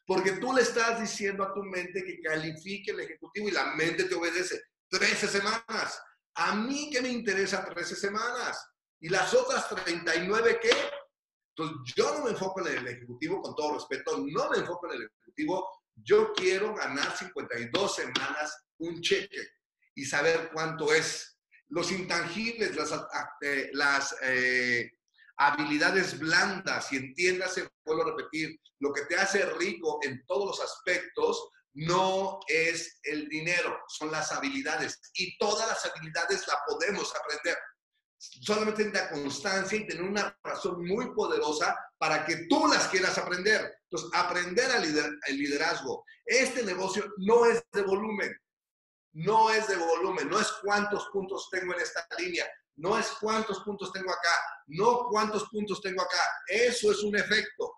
Porque tú le estás diciendo a tu mente que califique el ejecutivo y la mente te obedece. 13 semanas. A mí qué me interesa 13 semanas. ¿Y las otras 39 qué? Entonces yo no me enfoco en el ejecutivo, con todo respeto, no me enfoco en el ejecutivo, yo quiero ganar 52 semanas un cheque y saber cuánto es. Los intangibles, las, eh, eh, habilidades blandas, y entiéndase, vuelvo a repetir, lo que te hace rico en todos los aspectos no es el dinero, son las habilidades. Y todas las habilidades las podemos aprender solamente la constancia y tener una razón muy poderosa para que tú las quieras aprender. Entonces, aprender el liderazgo. Este negocio no es de volumen, no es de volumen, no es cuántos puntos tengo en esta línea, no es cuántos puntos tengo acá, no cuántos puntos tengo acá. Eso es un efecto.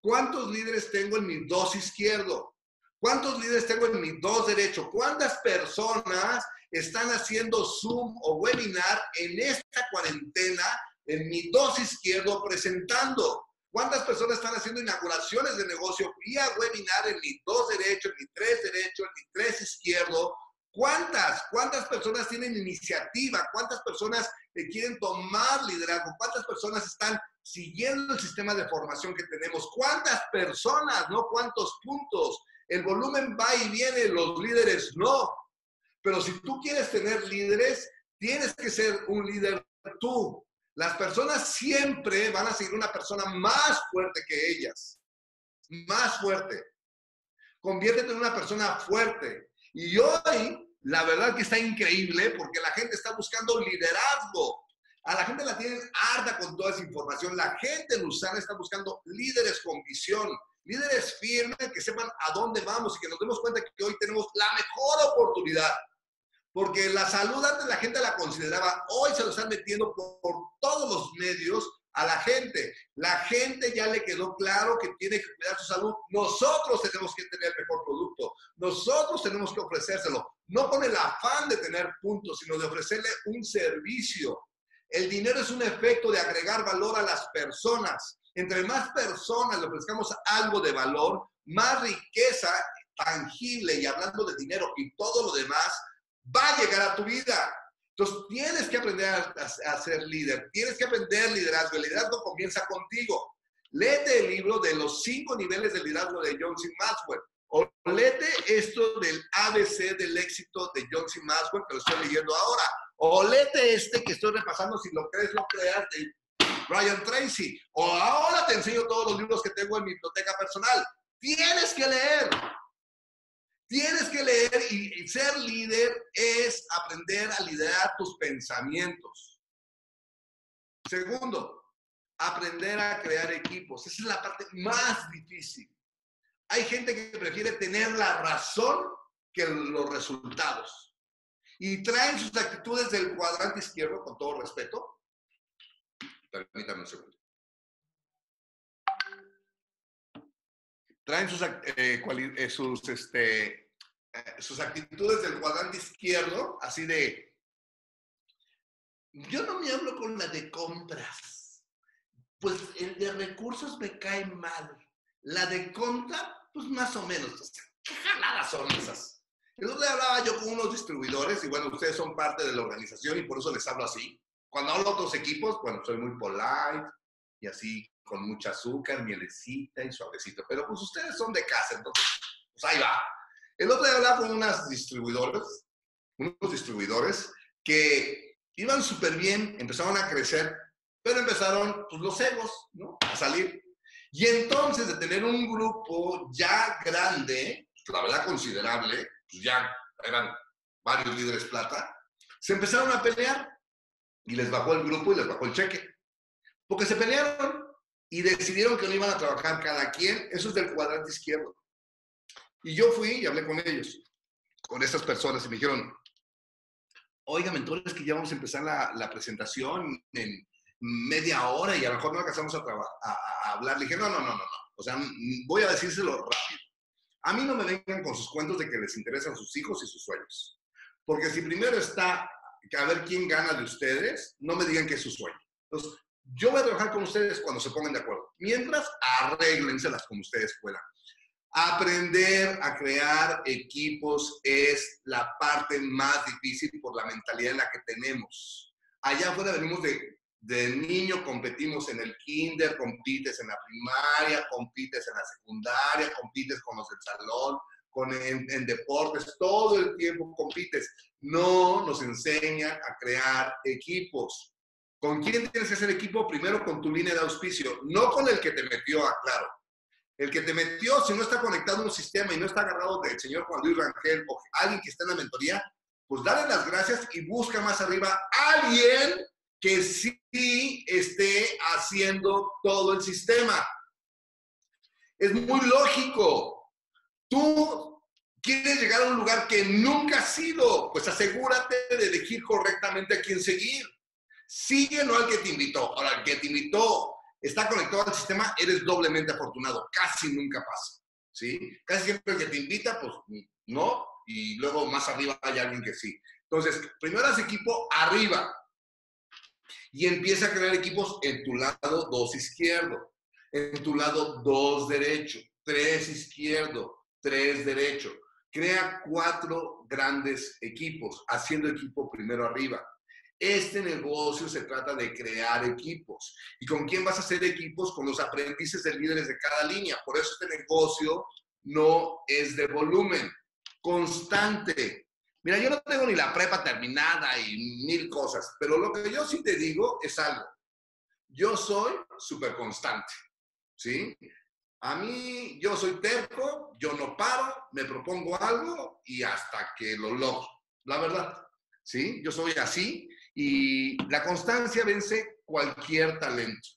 ¿Cuántos líderes tengo en mi dos izquierdo? ¿Cuántos líderes tengo en mi dos derecho? ¿Cuántas personas están haciendo Zoom o webinar en esta cuarentena en mi dos izquierdo presentando. ¿Cuántas personas están haciendo inauguraciones de negocio vía webinar en mi dos derecho, en mi tres derecho, en mi tres izquierdo? ¿Cuántas? ¿Cuántas personas tienen iniciativa? ¿Cuántas personas quieren tomar liderazgo? ¿Cuántas personas están siguiendo el sistema de formación que tenemos? ¿Cuántas personas? ¿No? ¿Cuántos puntos? El volumen va y viene, los líderes no. Pero si tú quieres tener líderes, tienes que ser un líder tú. Las personas siempre van a seguir una persona más fuerte que ellas. Más fuerte. conviértete en una persona fuerte. Y hoy, la verdad que está increíble porque la gente está buscando liderazgo. A la gente la tienen harta con toda esa información. La gente en Usana está buscando líderes con visión, líderes firmes que sepan a dónde vamos y que nos demos cuenta que hoy tenemos la mejor oportunidad. Porque la salud antes la gente la consideraba, hoy se lo están metiendo por, por todos los medios a la gente. La gente ya le quedó claro que tiene que cuidar su salud. Nosotros tenemos que tener el mejor producto. Nosotros tenemos que ofrecérselo. No con el afán de tener puntos, sino de ofrecerle un servicio. El dinero es un efecto de agregar valor a las personas. Entre más personas le ofrezcamos algo de valor, más riqueza tangible y hablando de dinero y todo lo demás va a llegar a tu vida. Entonces tienes que aprender a, ser líder, tienes que aprender liderazgo. El liderazgo comienza contigo. Léete el libro de los cinco niveles de liderazgo de John C. Maxwell. O léete esto del ABC del éxito de John C. Maxwell, que lo estoy leyendo ahora. O léete este que estoy repasando, si lo crees, lo creas, de Brian Tracy. O ahora te enseño todos los libros que tengo en mi biblioteca personal. Tienes que leer. Tienes que leer y, ser líder es aprender a liderar tus pensamientos. Segundo, aprender a crear equipos. Esa es la parte más difícil. Hay gente que prefiere tener la razón que los resultados y traen sus actitudes del cuadrante izquierdo, con todo respeto. Permítame un segundo. Traen sus, eh, eh, sus, este, eh, sus actitudes del cuadrante izquierdo, así de, yo no me hablo con la de compras, pues el de recursos me cae mal. La de compra, pues más o menos. ¿Qué jaladas son esas? El otro día hablaba yo con unos distribuidores y bueno, ustedes son parte de la organización y por eso les hablo así. Cuando hablo a otros equipos, bueno, soy muy polite y así con mucha azúcar, mielecita y suavecito. Pero pues ustedes son de casa, entonces, pues ahí va. El otro día hablaba con unos distribuidores, unos distribuidores que iban súper bien, empezaron a crecer, pero empezaron pues, los egos, ¿no? A salir. Y entonces de tener un grupo ya grande, la verdad considerable, pues ya eran varios líderes plata, se empezaron a pelear y les bajó el grupo y les bajó el cheque. Porque se pelearon y decidieron que no iban a trabajar cada quien, eso es del cuadrante izquierdo. Y yo fui y hablé con ellos, con estas personas, y me dijeron, oiga, mentores, que ya vamos a empezar la, presentación en media hora y a lo mejor no alcanzamos a, hablar. Le dije, no, no, no, no, no. O sea, voy a decírselo rápido. A mí no me vengan con sus cuentos de que les interesan sus hijos y sus sueños. Porque si primero está a ver quién gana de ustedes, no me digan que es su sueño. Entonces, yo voy a trabajar con ustedes cuando se pongan de acuerdo. Mientras, arréglenselas como ustedes puedan. Aprender a crear equipos es la parte más difícil por la mentalidad en la que tenemos. Allá afuera venimos de de niño competimos en el kinder, compites en la primaria, compites en la secundaria, compites con los del salón, con, en, deportes, todo el tiempo compites. No nos enseñan a crear equipos. ¿Con quién tienes que hacer equipo? Primero con tu línea de auspicio, no con el que te metió, aclaro. El que te metió, si no está conectado a un sistema y no está agarrado del señor Juan Luis Rangel o alguien que está en la mentoría, pues dale las gracias y busca más arriba a alguien que sí esté haciendo todo el sistema. Es muy lógico. Tú quieres llegar a un lugar que nunca has ido, pues asegúrate de elegir correctamente a quién seguir. Sigue no al que te invitó. Ahora, el que te invitó está conectado al sistema, eres doblemente afortunado. Casi nunca pasa. ¿sí? Casi siempre el que te invita, pues no, y luego más arriba hay alguien que sí. Entonces, primero haz equipo arriba, y empieza a crear equipos en tu lado 2 izquierdo, en tu lado 2 derecho, 3 izquierdo, 3 derecho. Crea cuatro grandes equipos, haciendo equipo primero arriba. Este negocio se trata de crear equipos. ¿Y con quién vas a hacer equipos? Con los aprendices de líderes de cada línea. Por eso este negocio no es de volumen, constante. Mira, yo no tengo ni la prepa terminada y mil cosas, pero lo que yo sí te digo es algo. Yo soy súper constante, ¿sí? A mí, yo soy terco, yo no paro, me propongo algo y hasta que lo logro. La verdad, ¿sí? Yo soy así y la constancia vence cualquier talento.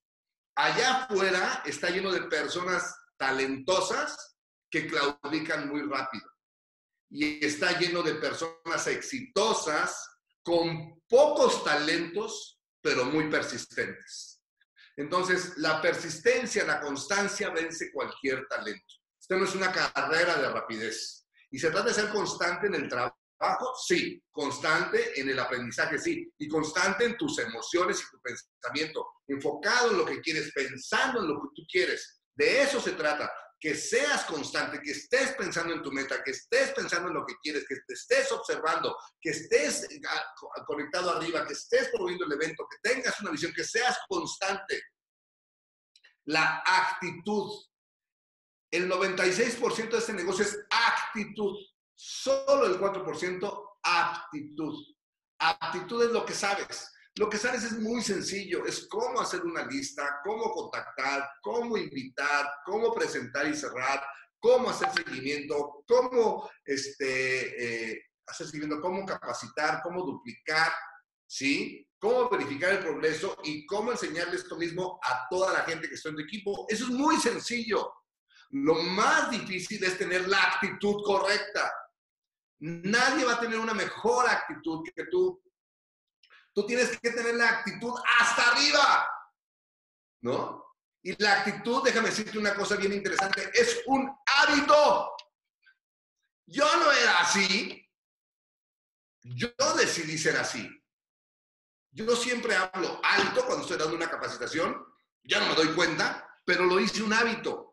Allá afuera está lleno de personas talentosas que claudican muy rápido. Y está lleno de personas exitosas con pocos talentos, pero muy persistentes. Entonces, la persistencia, la constancia vence cualquier talento. Esto no es una carrera de rapidez. Y se trata de ser constante en el trabajo Sí. Constante en el aprendizaje, sí. Y constante en tus emociones y tu pensamiento. Enfocado en lo que quieres, pensando en lo que tú quieres. De eso se trata. Que seas constante, que estés pensando en tu meta, que estés pensando en lo que quieres, que te estés observando, que estés ah, conectado arriba, que estés promoviendo el evento, que tengas una visión, que seas constante. La actitud. El 96% de este negocio es actitud. Solo el 4% aptitud. Aptitud es lo que sabes. Lo que sabes es muy sencillo, es cómo hacer una lista, cómo contactar, cómo invitar, cómo presentar y cerrar, cómo hacer seguimiento, cómo este, eh, cómo capacitar, cómo duplicar, ¿sí? Cómo verificar el progreso y cómo enseñarle esto mismo a toda la gente que está en tu equipo. Eso es muy sencillo. Lo más difícil es tener la actitud correcta. Nadie va a tener una mejor actitud que tú. Tú tienes que tener la actitud hasta arriba, ¿no? Y la actitud, déjame decirte una cosa bien interesante, es un hábito. Yo no era así. Yo decidí ser así. Yo siempre hablo alto cuando estoy dando una capacitación. Ya no me doy cuenta, pero lo hice un hábito.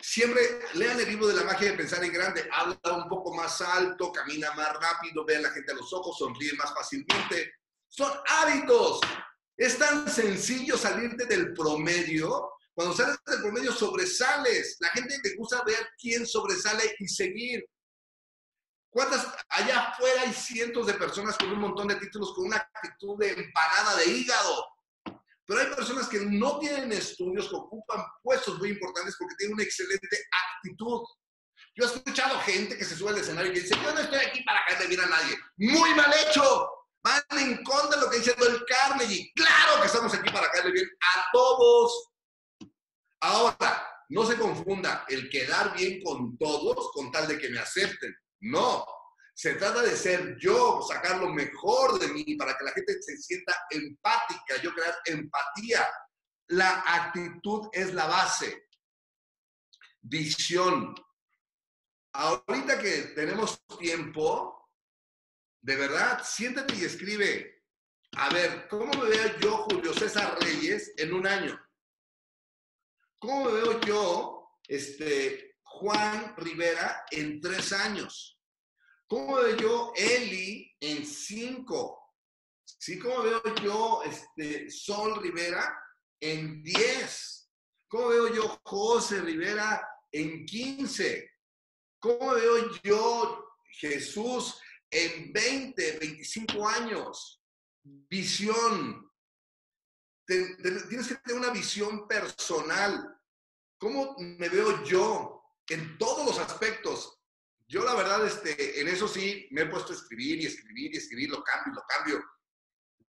Siempre lean el libro de la magia de pensar en grande, habla un poco más alto, camina más rápido, ve a la gente a los ojos, sonríe más fácilmente. Son hábitos. Es tan sencillo salirte del promedio. Cuando sales del promedio sobresales. La gente te gusta ver quién sobresale y seguir. ¿Cuántas? Allá afuera hay cientos de personas con un montón de títulos, con una actitud de empanada de hígado. Pero hay personas que no tienen estudios, que ocupan puestos muy importantes porque tienen una excelente actitud. Yo he escuchado gente que se sube al escenario y dice, yo no estoy aquí para caerle bien a nadie. Muy mal hecho. Van en contra de lo que dice el Carnegie. Claro que estamos aquí para caerle bien a todos. Ahora, no se confunda el quedar bien con todos con tal de que me acepten. No, se trata de ser yo, sacar lo mejor de mí para que la gente se sienta empática, yo crear empatía. La actitud es la base. Visión. Ahorita que tenemos tiempo, de verdad, siéntate y escribe. A ver, ¿cómo me veo yo, Julio César Reyes, en un año? ¿Cómo me veo yo, este, Juan Rivera, en tres años? ¿Cómo veo yo Eli en 5? ¿Sí? ¿Cómo veo yo este, Sol Rivera en 10? ¿Cómo veo yo José Rivera en 15? ¿Cómo veo yo Jesús en 20, 25 años? Visión. tienes que tener una visión personal. ¿Cómo me veo yo en todos los aspectos? Yo la verdad, este, en eso sí, me he puesto a escribir y escribir y escribir, lo cambio lo cambio.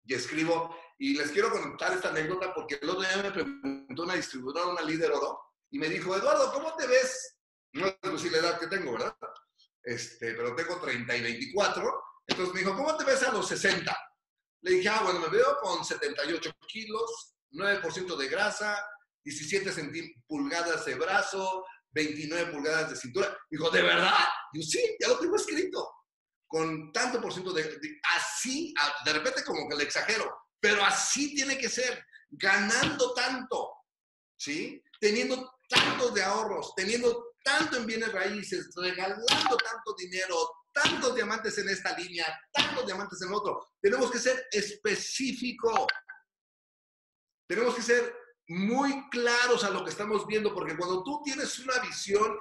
Y escribo. Y les quiero contar esta anécdota porque el otro día me preguntó una distribuidora, una líder oro, y me dijo, Eduardo, ¿cómo te ves? No es decir la edad que tengo, ¿verdad? Este, pero tengo 30 y 24. Entonces me dijo, ¿cómo te ves a los 60? Le dije, ah, bueno, me veo con 78 kilos, 9% de grasa, 17 pulgadas de brazo, 29 pulgadas de cintura. Dijo, ¿de verdad? Yo, sí, ya lo tengo escrito. Con tanto por ciento de, Así, de repente como que le exagero, pero así tiene que ser. Ganando tanto, ¿sí? Teniendo tantos de ahorros, teniendo tanto en bienes raíces, regalando tanto dinero, tantos diamantes en esta línea, tantos diamantes en otro. Tenemos que ser específico. Tenemos que ser muy claros a lo que estamos viendo, porque cuando tú tienes una visión,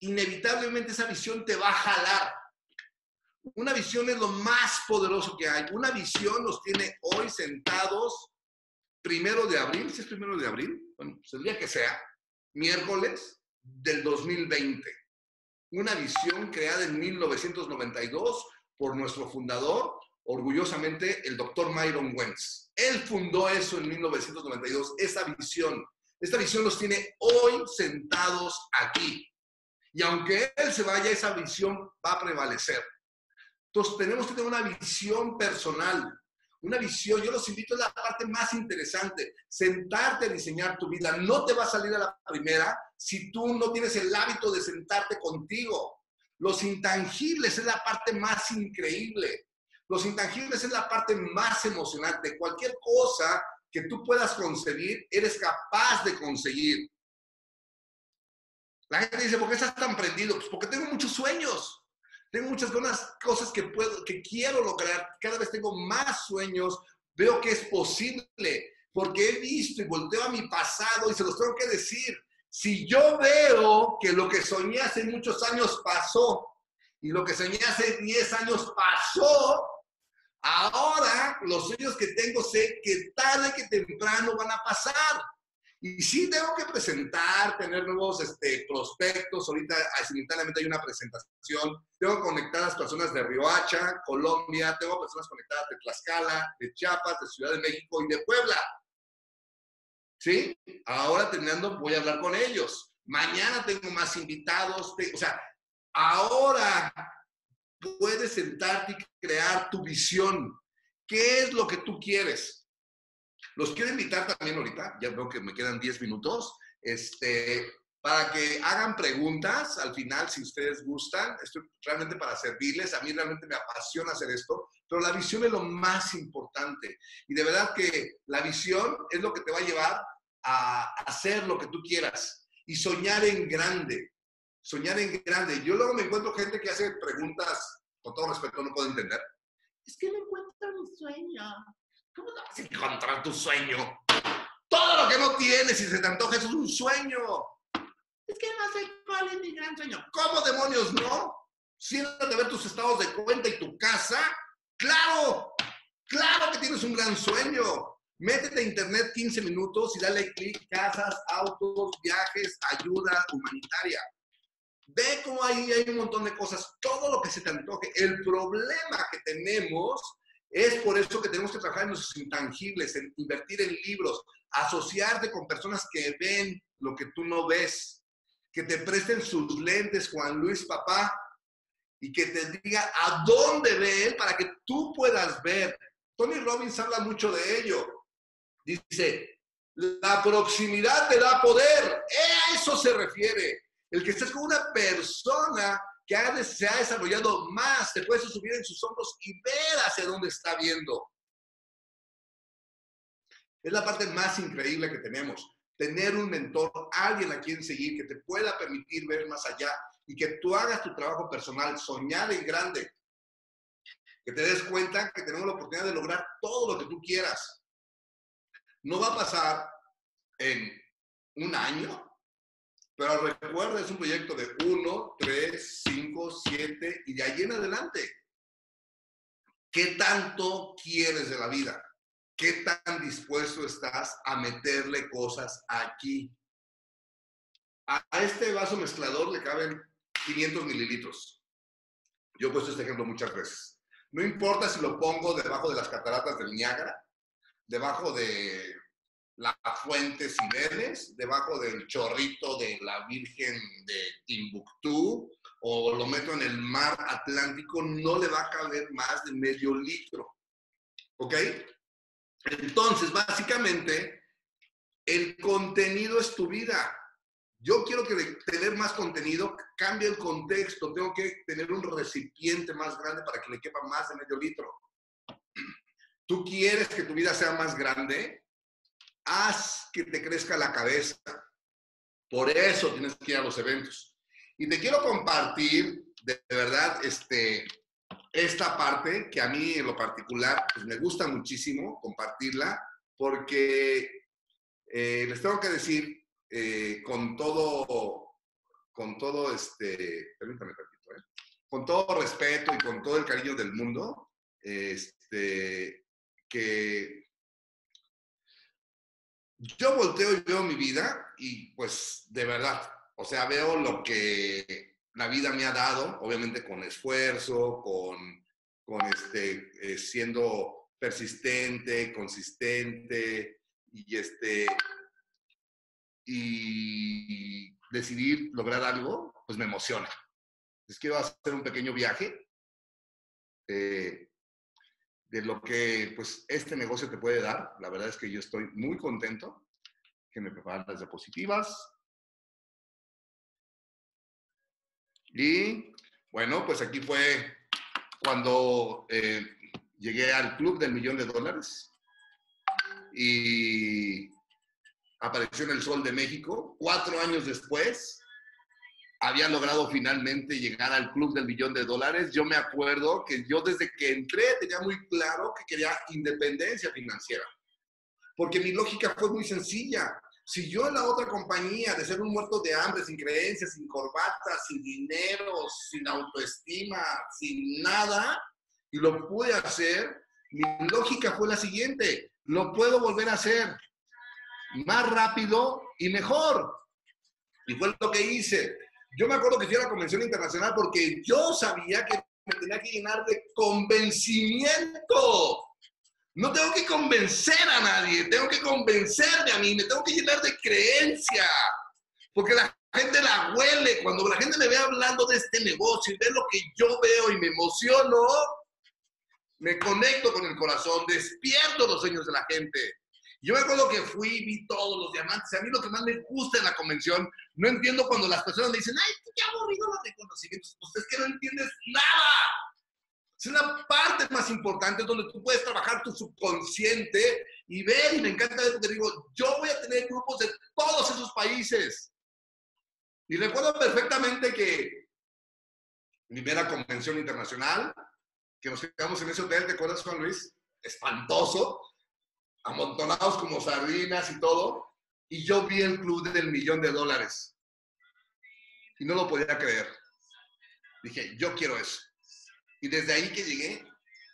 inevitablemente esa visión te va a jalar. Una visión es lo más poderoso que hay. Una visión nos tiene hoy sentados primero de abril, si es primero de abril, bueno, pues el día que sea, miércoles del 2020. Una visión creada en 1992 por nuestro fundador, orgullosamente el doctor Myron Wentz. Él fundó eso en 1992, esa visión. Esta visión los tiene hoy sentados aquí. Y aunque él se vaya, esa visión va a prevalecer. Entonces tenemos que tener una visión personal, una visión. Yo los invito a la parte más interesante, sentarte a diseñar tu vida. No te va a salir a la primera si tú no tienes el hábito de sentarte contigo. Los intangibles es la parte más increíble. Los intangibles es la parte más emocionante. Cualquier cosa que tú puedas concebir, eres capaz de conseguir. La gente dice, ¿por qué estás tan prendido? Pues porque tengo muchos sueños. Tengo muchas cosas que, puedo, que quiero lograr. Cada vez tengo más sueños. Veo que es posible. Porque he visto y volteo a mi pasado y se los tengo que decir. Si yo veo que lo que soñé hace muchos años pasó y lo que soñé hace 10 años pasó, ahora los sueños que tengo sé que tarde que temprano van a pasar. Y sí tengo que presentar, tener nuevos este, prospectos. Ahorita simultáneamente hay una presentación. Tengo conectadas personas de Riohacha, Colombia. Tengo personas conectadas de Tlaxcala, de Chiapas, de Ciudad de México y de Puebla. ¿Sí? Ahora terminando voy a hablar con ellos. Mañana tengo más invitados. o sea, ahora puedes sentarte y crear tu visión. ¿Qué es lo que tú quieres? Los quiero invitar también ahorita, ya veo que me quedan 10 minutos, este, para que hagan preguntas al final, si ustedes gustan. Estoy realmente para servirles. A mí realmente me apasiona hacer esto, pero la visión es lo más importante. Y de verdad que la visión es lo que te va a llevar a hacer lo que tú quieras y soñar en grande. Soñar en grande. Yo luego me encuentro gente que hace preguntas, con todo respeto, no puedo entender. Es que no encuentro mi sueño. ¿Cómo te vas a encontrar tu sueño? Todo lo que no tienes y se te antoja es un sueño. Es que no sé cuál es mi gran sueño. ¿Cómo demonios no? Siéntate a ver tus estados de cuenta y tu casa. ¡Claro! ¡Claro que tienes un gran sueño! Métete a internet 15 minutos y dale clic, casas, autos, viajes, ayuda humanitaria. Ve cómo ahí hay un montón de cosas, todo lo que se te antoje. El problema que tenemos es por eso que tenemos que trabajar en nuestros intangibles, en invertir en libros, asociarte con personas que ven lo que tú no ves, que te presten sus lentes, Juan Luis Papá, y que te diga a dónde ve él para que tú puedas ver. Tony Robbins habla mucho de ello. Dice, la proximidad te da poder. A eso se refiere. El que estés con una persona que se ha desarrollado más, te puedes subir en sus hombros y ver hacia dónde está viendo. Es la parte más increíble que tenemos. Tener un mentor, alguien a quien seguir, que te pueda permitir ver más allá y que tú hagas tu trabajo personal, soñar en grande. Que te des cuenta que tenemos la oportunidad de lograr todo lo que tú quieras. No va a pasar en un año, pero recuerda, es un proyecto de 1, 3, 5, 7 y de ahí en adelante. ¿Qué tanto quieres de la vida? ¿Qué tan dispuesto estás a meterle cosas aquí? A este vaso mezclador le caben 500 mililitros. Yo he puesto este ejemplo muchas veces. No importa si lo pongo debajo de las cataratas del Niágara, debajo de la fuente Cibeles, debajo del chorrito de la Virgen de Timbuktu, o lo meto en el mar Atlántico, no le va a caber más de medio litro. ¿Ok? Entonces, básicamente, el contenido es tu vida. Yo quiero que tener más contenido cambie el contexto. Tengo que tener un recipiente más grande para que le quepa más de medio litro. Tú quieres que tu vida sea más grande, haz que te crezca la cabeza. Por eso tienes que ir a los eventos. Y te quiero compartir, de verdad, este, esta parte que a mí en lo particular pues, me gusta muchísimo compartirla, porque eh, les tengo que decir eh, con todo, con todo este, permítame tantito, ¿eh? con todo respeto y con todo el cariño del mundo, este, que yo volteo y veo mi vida y pues de verdad, o sea, veo lo que la vida me ha dado, obviamente con esfuerzo, con, con este, eh, siendo persistente, consistente y este y decidir lograr algo, pues me emociona. Les quiero hacer un pequeño viaje eh, de lo que pues este negocio te puede dar. La verdad es que yo estoy muy contento que me preparan las diapositivas. Y bueno, pues aquí fue cuando eh, llegué al club del millón de dólares y apareció en el Sol de México. Cuatro años después, había logrado finalmente llegar al club del millón de dólares. Yo me acuerdo que yo desde que entré tenía muy claro que quería independencia financiera, porque mi lógica fue muy sencilla. Si yo en la otra compañía, de ser un muerto de hambre, sin creencias, sin corbata, sin dinero, sin autoestima, sin nada, y lo pude hacer, mi lógica fue la siguiente, lo puedo volver a hacer más rápido y mejor. Y fue lo que hice. Yo me acuerdo que fui a la convención internacional porque yo sabía que me tenía que llenar de convencimiento. No tengo que convencer a nadie, tengo que convencerme a mí, me tengo que llenar de creencia. Porque la gente la huele. Cuando la gente me ve hablando de este negocio y ve lo que yo veo y me emociono, me conecto con el corazón, despierto los sueños de la gente. Yo me acuerdo que fui, vi todos los diamantes. A mí lo que más me gusta en la convención, no entiendo cuando las personas me dicen, ay, qué aburrido los reconocimientos. Pues es que no entiendes nada. Es la parte más importante donde tú puedes trabajar tu subconsciente y ver, y me encanta ver porque digo, yo voy a tener grupos de todos esos países. Y recuerdo perfectamente que primera convención internacional, que nos quedamos en ese hotel, ¿te acuerdas, Juan Luis? Espantoso, amontonados como sardinas y todo, y yo vi el club del millón de dólares. Y no lo podía creer. Dije, yo quiero eso. Y desde ahí que llegué,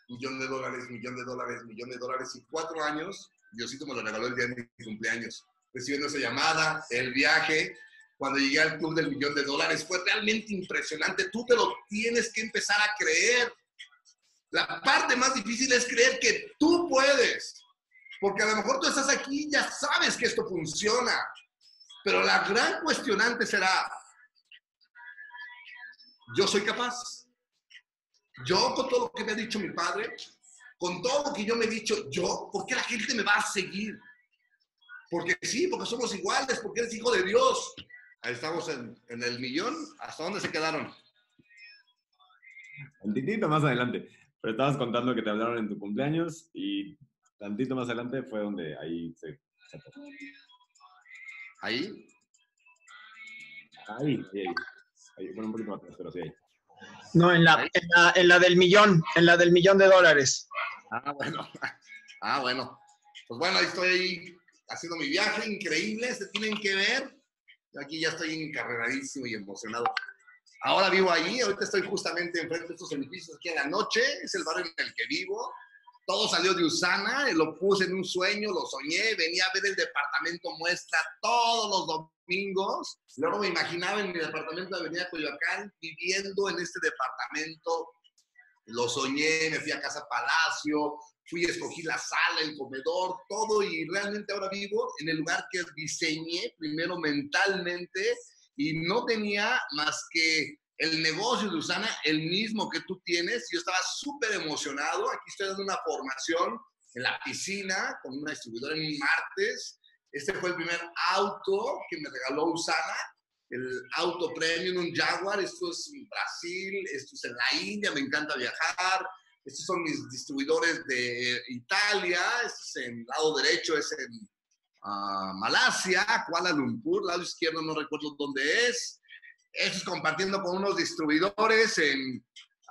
millón de dólares, millón de dólares, millón de dólares, y cuatro años, Diosito me lo regaló el día de mi cumpleaños, recibiendo esa llamada, el viaje, cuando llegué al club del millón de dólares, fue realmente impresionante. Tú te lo tienes que empezar a creer. La parte más difícil es creer que tú puedes. Porque a lo mejor tú estás aquí y ya sabes que esto funciona. Pero la gran cuestionante será, ¿yo soy capaz? Yo con todo lo que me ha dicho mi padre, con todo lo que yo me he dicho yo, ¿por qué la gente me va a seguir? Porque sí, porque somos iguales, porque eres hijo de Dios. Ahí estamos en, el millón. ¿Hasta dónde se quedaron?
Tantitito más adelante. Pero estabas contando que te hablaron en tu cumpleaños y tantito más adelante fue donde ahí se...
¿Ahí?
Ahí, ahí, ahí. Bueno, un poquito más atrás, pero sí ahí.
No, en la, en la, del millón, en la del millón de dólares.
Ah, bueno. *laughs* Ah, bueno. Pues bueno, ahí estoy ahí haciendo mi viaje increíble, se tienen que ver. aquí ya estoy encarreradísimo y emocionado. Ahora vivo ahí, ahorita estoy justamente enfrente de estos edificios aquí en la noche, es el barrio en el que vivo. Todo salió de Usana, lo puse en un sueño, lo soñé, venía a ver el departamento muestra todos los domingos. Luego me imaginaba en mi departamento de Avenida Coyoacán viviendo en este departamento. Lo soñé, me fui a Casa Palacio, fui, escogí la sala, el comedor, todo y realmente ahora vivo en el lugar que diseñé primero mentalmente y no tenía más que el negocio de Usana, el mismo que tú tienes. Yo estaba súper emocionado. Aquí estoy dando una formación en la piscina con una distribuidora en martes. Este fue el primer auto que me regaló Usana, el auto premium, un Jaguar. Esto es en Brasil, esto es en la India, me encanta viajar. Estos son mis distribuidores de Italia. Este es en el lado derecho, es en ah, Malasia, Kuala Lumpur. Lado izquierdo no recuerdo dónde es. Esto es compartiendo con unos distribuidores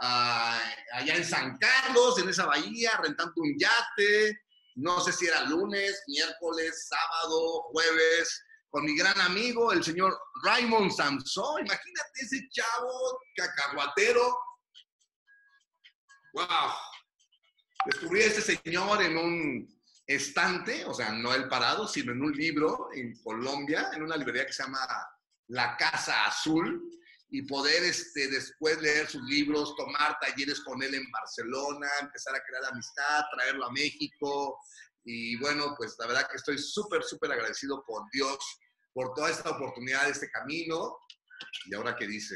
ah, allá en San Carlos, en esa bahía, rentando un yate. No sé si era lunes, miércoles, sábado, jueves, con mi gran amigo, el señor Raymond Samson. Imagínate ese chavo cacahuatero. ¡Wow! Descubrí a este señor en un estante, o sea, no el parado, sino en un libro en Colombia, en una librería que se llama La Casa Azul, y poder este, después leer sus libros, tomar talleres con él en Barcelona, empezar a crear amistad, traerlo a México. Y bueno, pues la verdad que estoy súper, súper agradecido con Dios por toda esta oportunidad, este camino. Y ahora qué dice,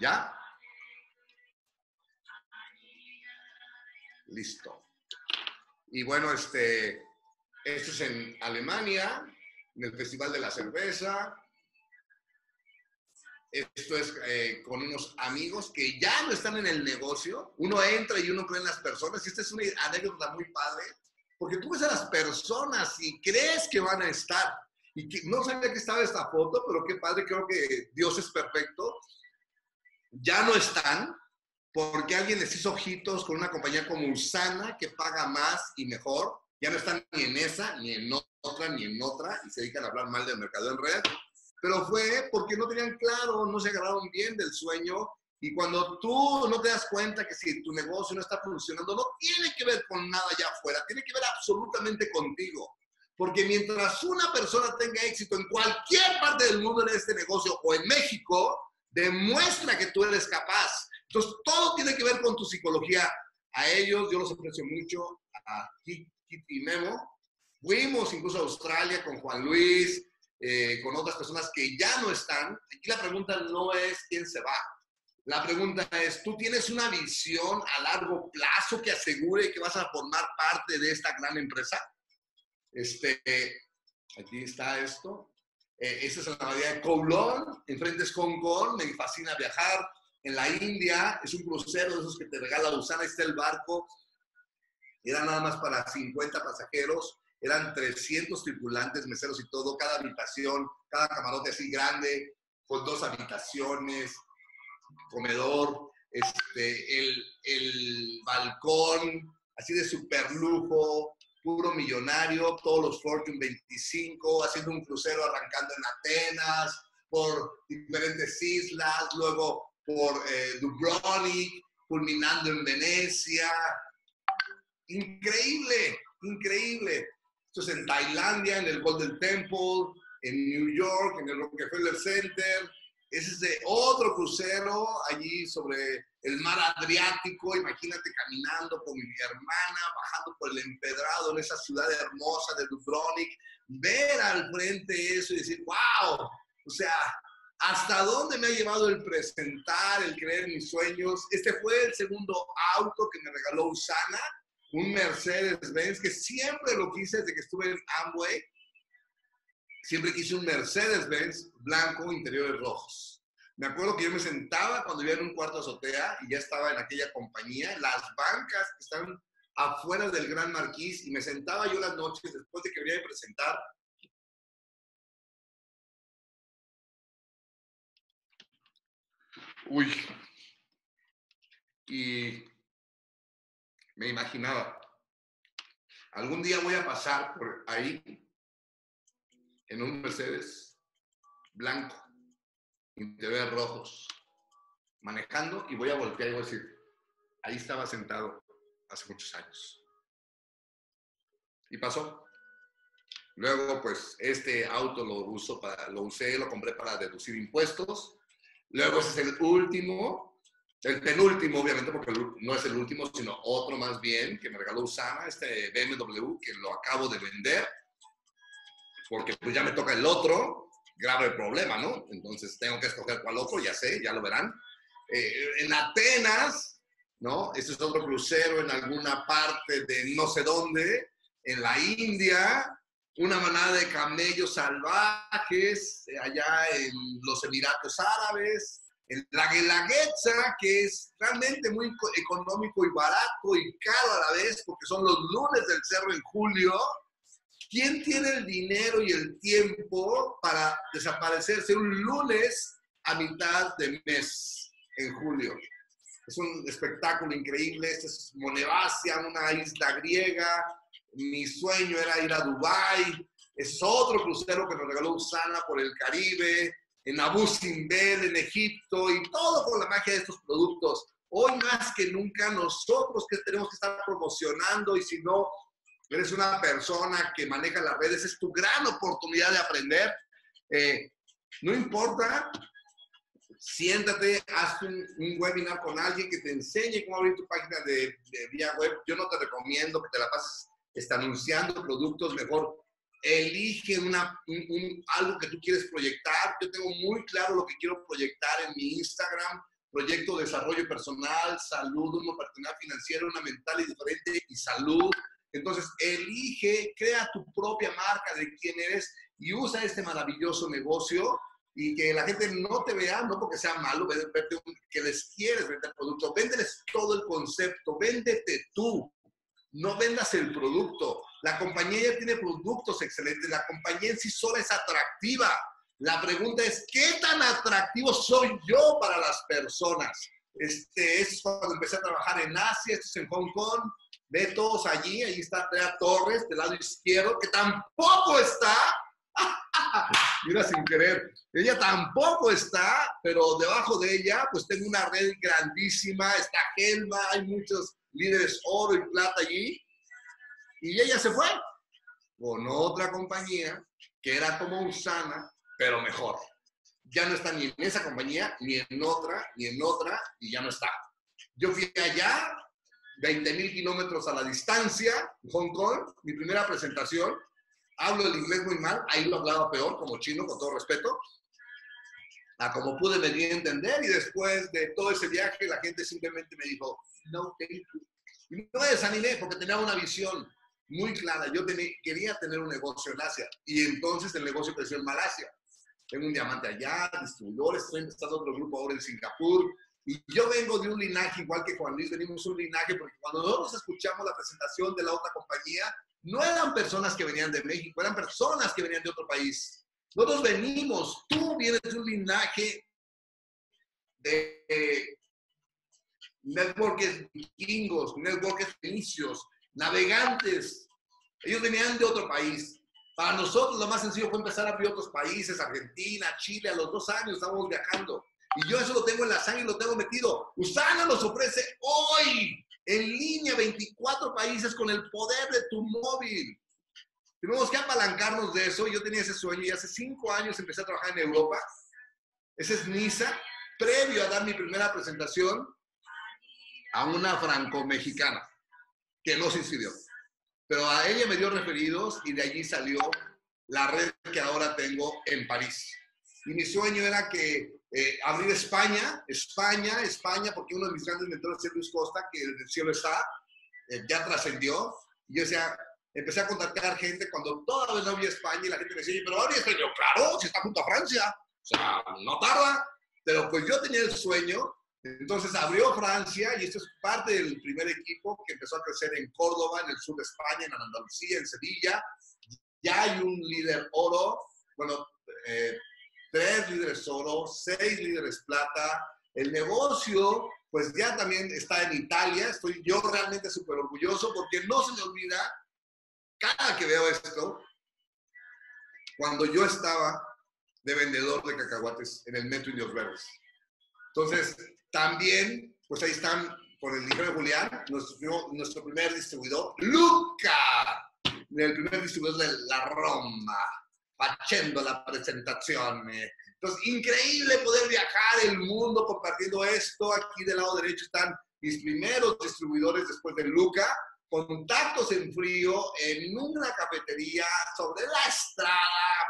¿Ya? Listo. Y bueno, este, esto es en Alemania, en el Festival de la Cerveza. Esto es eh, con unos amigos que ya no están en el negocio. Uno entra y uno cree en las personas. Y esta es una anécdota muy padre, porque tú ves a las personas y crees que van a estar. Y que, no sabía que estaba esta foto, pero qué padre, creo que Dios es perfecto ya no están porque alguien les hizo ojitos con una compañía como Usana que paga más y mejor. Ya no están ni en esa, ni en otra, ni en otra y se dedican a hablar mal del mercado en red. Pero fue porque no tenían claro, no se agarraron bien del sueño y cuando tú no te das cuenta que si tu negocio no está funcionando, no tiene que ver con nada allá afuera, tiene que ver absolutamente contigo. Porque mientras una persona tenga éxito en cualquier parte del mundo en este negocio o en México, Demuestra que tú eres capaz. Entonces, todo tiene que ver con tu psicología. A ellos yo los aprecio mucho, a Kit y Memo. Fuimos incluso a Australia con Juan Luis, eh, con otras personas que ya no están. Aquí la pregunta no es quién se va. La pregunta es, ¿tú tienes una visión a largo plazo que asegure que vas a formar parte de esta gran empresa? Este, aquí está esto. Eh, esta es la Bahía de Kowloon, enfrente es Hong Kong, me fascina viajar. En la India es un crucero de esos que te regala Usana, está el barco. Era nada más para 50 pasajeros, eran 300 tripulantes, meseros y todo, cada habitación, cada camarote así grande, con dos habitaciones, comedor, este, el, el balcón, así de super lujo, puro millonario, todos los Fortune 25, haciendo un crucero arrancando en Atenas, por diferentes islas, luego por eh, Dubrovnik, culminando en Venecia. Increíble, increíble. Esto es en Tailandia, en el Golden Temple, en New York, en el Rockefeller Center. Ese es de otro crucero allí sobre el mar Adriático, imagínate caminando con mi hermana, bajando por el empedrado en esa ciudad hermosa de Dubrovnik, ver al frente eso y decir, wow, o sea, ¿hasta dónde me ha llevado el presentar, el creer mis sueños? Este fue el segundo auto que me regaló Usana, un Mercedes-Benz, que siempre lo quise desde que estuve en Amway, siempre quise un Mercedes-Benz blanco, interiores rojos me acuerdo que yo me sentaba cuando vivía en un cuarto azotea y ya estaba en aquella compañía, las bancas que están afuera del Gran Marquís y me sentaba yo las noches después de que había de presentar. Uy. Y me imaginaba, algún día voy a pasar por ahí en un Mercedes blanco interiores rojos, manejando y voy a voltear y voy a decir, ahí estaba sentado hace muchos años. Y pasó. Luego, pues, este auto lo, uso para, lo usé, lo compré para deducir impuestos. Luego ese es el último, el penúltimo, obviamente, porque no es el último, sino otro más bien, que me regaló Usana, este BMW, que lo acabo de vender, porque pues ya me toca el otro, grave problema, ¿no? Entonces tengo que escoger cuál otro, ya sé, ya lo verán. Eh, en Atenas, ¿no? Este es otro crucero en alguna parte de no sé dónde, en la India, una manada de camellos salvajes eh, allá en los Emiratos Árabes, en la Guelaguetza, que es realmente muy económico y barato y caro a la vez, porque son los lunes del cerro en julio, ¿Quién tiene el dinero y el tiempo para desaparecerse un lunes a mitad de mes en julio? Es un espectáculo increíble. Este es Monevasia, una isla griega. Mi sueño era ir a Dubái. Es otro crucero que nos regaló Usana por el Caribe, en Abu Simbel, en Egipto, y todo con la magia de estos productos. hoy más que nunca nosotros que tenemos que estar promocionando y si no eres una persona que maneja las redes, es tu gran oportunidad de aprender. Eh, no importa, siéntate, haz un, webinar con alguien que te enseñe cómo abrir tu página de, de vía web. Yo no te recomiendo que te la pases está anunciando productos, mejor elige una, algo que tú quieres proyectar. Yo tengo muy claro lo que quiero proyectar en mi Instagram, proyecto de desarrollo personal, salud, una oportunidad financiera, una mental y diferente y salud. Entonces, elige, crea tu propia marca de quién eres y usa este maravilloso negocio y que la gente no te vea, no porque sea malo, que les quieres vender el producto, véndeles todo el concepto, véndete tú, no vendas el producto. La compañía ya tiene productos excelentes, la compañía en sí sola es atractiva. La pregunta es, ¿qué tan atractivo soy yo para las personas? Este es cuando empecé a trabajar en Asia, esto es en Hong Kong, ve todos allí, ahí está Andrea Torres del lado izquierdo, que tampoco está, *laughs* mira sin querer, ella tampoco está, pero debajo de ella pues tengo una red grandísima, está Gelma, hay muchos líderes oro y plata allí, y ella se fue con otra compañía que era como Usana, pero mejor. Ya no está ni en esa compañía, ni en otra, ni en otra, y ya no está. Yo fui allá, 20 mil kilómetros a la distancia, Hong Kong, mi primera presentación. Hablo el inglés muy mal, ahí lo hablaba peor, como chino, con todo respeto. A como pude venir a entender, y después de todo ese viaje, la gente simplemente me dijo, no Y no me desanimé porque tenía una visión muy clara. Yo quería tener un negocio en Asia y entonces el negocio creció en Malasia. Tengo un diamante allá, distribuidores, estoy otro grupo ahora en Singapur. Y yo vengo de un linaje igual que Juan Luis, venimos de un linaje porque cuando nosotros escuchamos la presentación de la otra compañía, no eran personas que venían de México, eran personas que venían de otro país. Nosotros venimos, tú vienes de un linaje de networks vikingos, networks fenicios, navegantes. Ellos venían de otro país. Para nosotros lo más sencillo fue empezar a abrir otros países, Argentina, Chile, a los dos años estábamos viajando. Y yo eso lo tengo en la sangre y lo tengo metido. Usana nos ofrece hoy en línea 24 países con el poder de tu móvil. Tenemos que apalancarnos de eso. Yo tenía ese sueño y hace cinco años empecé a trabajar en Europa. Ese es NISA. Previo a dar mi primera presentación, a una franco-mexicana que no se inscribió. Pero a ella me dio referidos y de allí salió la red que ahora tengo en París. Y mi sueño era que eh, abrir España, España, España, porque uno de mis grandes mentores es Luis Costa, que el cielo está, eh, ya trascendió. Y yo decía, empecé a contactar gente cuando todavía no había España y la gente me decía, pero ahora España, claro, si está junto a Francia, o sea, no tarda. Pero pues yo tenía el sueño entonces abrió Francia y esto es parte del primer equipo que empezó a crecer en Córdoba, en el sur de España, en Andalucía, en Sevilla. Ya hay un líder oro, bueno, eh, tres líderes oro, seis líderes plata. El negocio, pues ya también está en Italia. Estoy yo realmente súper orgulloso porque no se me olvida, cada que veo esto, cuando yo estaba de vendedor de cacahuates en el Metro Indios Verdes. Entonces, también, pues ahí están por el de Julián, nuestro, nuestro primer distribuidor, Luca, el primer distribuidor de la Roma, haciendo la presentación. Entonces, increíble poder viajar el mundo compartiendo esto. Aquí del lado derecho están mis primeros distribuidores después de Luca, contactos en frío en una cafetería sobre la estrada,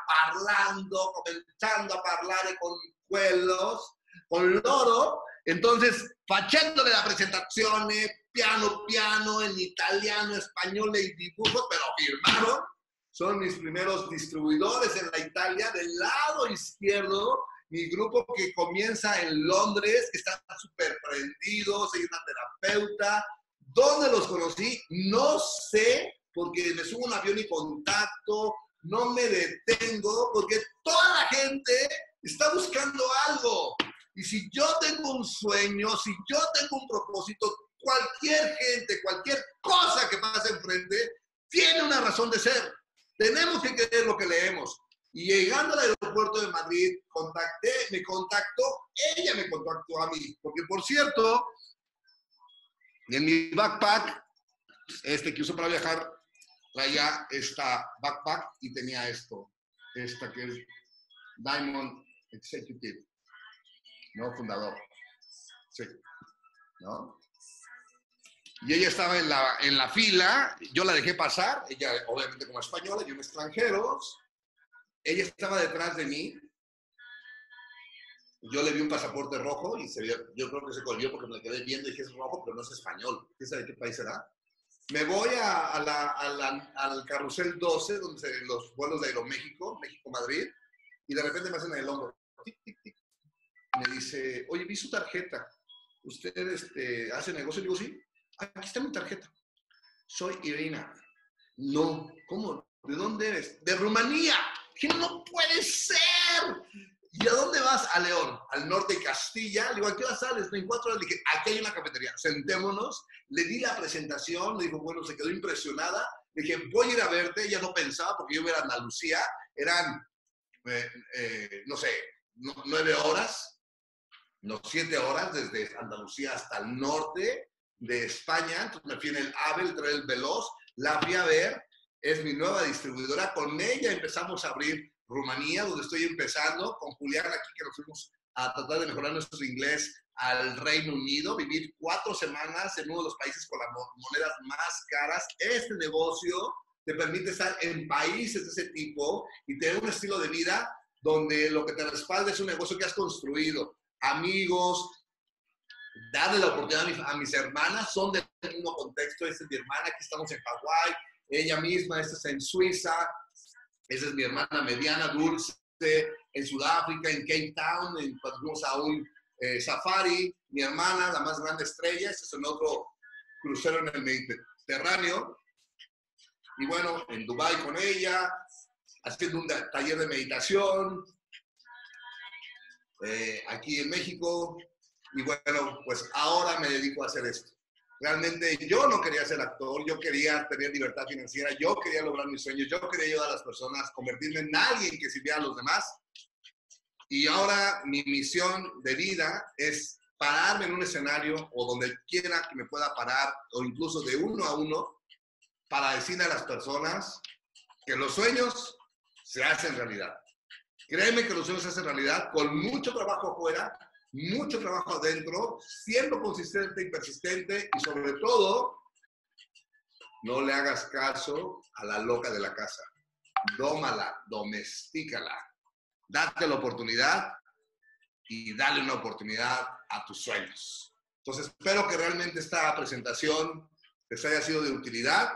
parlando, comenzando a hablar con cuelos, con loro, entonces, facéndole la presentación, piano, piano, en italiano, español y dibujos, pero firmaron. Son mis primeros distribuidores en la Italia. Del lado izquierdo, mi grupo que comienza en Londres, que están súper prendidos, hay una terapeuta. ¿Dónde los conocí? No sé, porque me subo un avión y contacto, no me detengo, porque toda la gente está buscando algo. Y si yo tengo un sueño, si yo tengo un propósito, cualquier gente, cualquier cosa que pase enfrente, tiene una razón de ser. Tenemos que creer lo que leemos. Y llegando al aeropuerto de Madrid, contacté, me contactó, ella me contactó a mí, porque por cierto, en mi backpack, este que uso para viajar, traía esta backpack y tenía esto, esta que es Diamond Executive, ¿no? Fundador. Sí. ¿No? Y ella estaba en la, en la fila, yo la dejé pasar, ella obviamente como española, yo un extranjeros, ella estaba detrás de mí, yo le vi un pasaporte rojo y se yo creo que se colgó porque me quedé viendo y dije es rojo, pero no es español, ¿qué sabe qué país será? Me voy a, al carrusel 12, donde se, los vuelos de Aeroméxico, México-Madrid, y de repente me hacen el hombro. Me dice, oye, vi su tarjeta. ¿Usted este, hace negocio? digo, sí. Aquí está mi tarjeta. Soy Irina. No, ¿cómo? ¿De dónde eres? De Rumanía. Que no puede ser. ¿Y a dónde vas? A León, al norte de Castilla. Le digo, ¿a qué hora sales? En cuatro horas. Le dije, aquí hay una cafetería, sentémonos. Le di la presentación, le dijo, bueno, se quedó impresionada. Le dije, voy a ir a verte. Ella no pensaba, porque yo iba a Andalucía. Eran, eh, eh, no sé, nueve horas, no, siete horas desde Andalucía hasta el norte de España. Entonces me fui en el AVE, el veloz. La fui. Es mi nueva distribuidora. Con ella empezamos a abrir Rumanía, donde estoy empezando, con Julián aquí, que nos fuimos a tratar de mejorar nuestro inglés al Reino Unido, vivir cuatro semanas en uno de los países con las monedas más caras. Este negocio te permite estar en países de ese tipo y tener un estilo de vida donde lo que te respalda es un negocio que has construido. Amigos, darle la oportunidad a, mis hermanas, son del mismo contexto. Esta es mi hermana, aquí estamos en Hawái, ella misma, esta es en Suiza, esa es mi hermana mediana, Dulce, en Sudáfrica, en Cape Town, en, cuando fuimos a un eh, safari. Mi hermana, la más grande estrella, este es en otro crucero en el Mediterráneo. Y bueno, en Dubai con ella, haciendo un taller de meditación. Eh, aquí en México. Y bueno, pues ahora me dedico a hacer esto. Realmente yo no quería ser actor, yo quería tener libertad financiera, yo quería lograr mis sueños, yo quería ayudar a las personas, convertirme en alguien que sirviera a los demás. Y ahora mi misión de vida es pararme en un escenario o donde quiera que me pueda parar, o incluso de uno a uno, para decirle a las personas que los sueños se hacen realidad. Créeme que los sueños se hacen realidad con mucho trabajo afuera, mucho trabajo adentro, siendo consistente y persistente y sobre todo, no le hagas caso a la loca de la casa. Dómala, domestícala. Date la oportunidad y dale una oportunidad a tus sueños. Entonces, espero que realmente esta presentación les haya sido de utilidad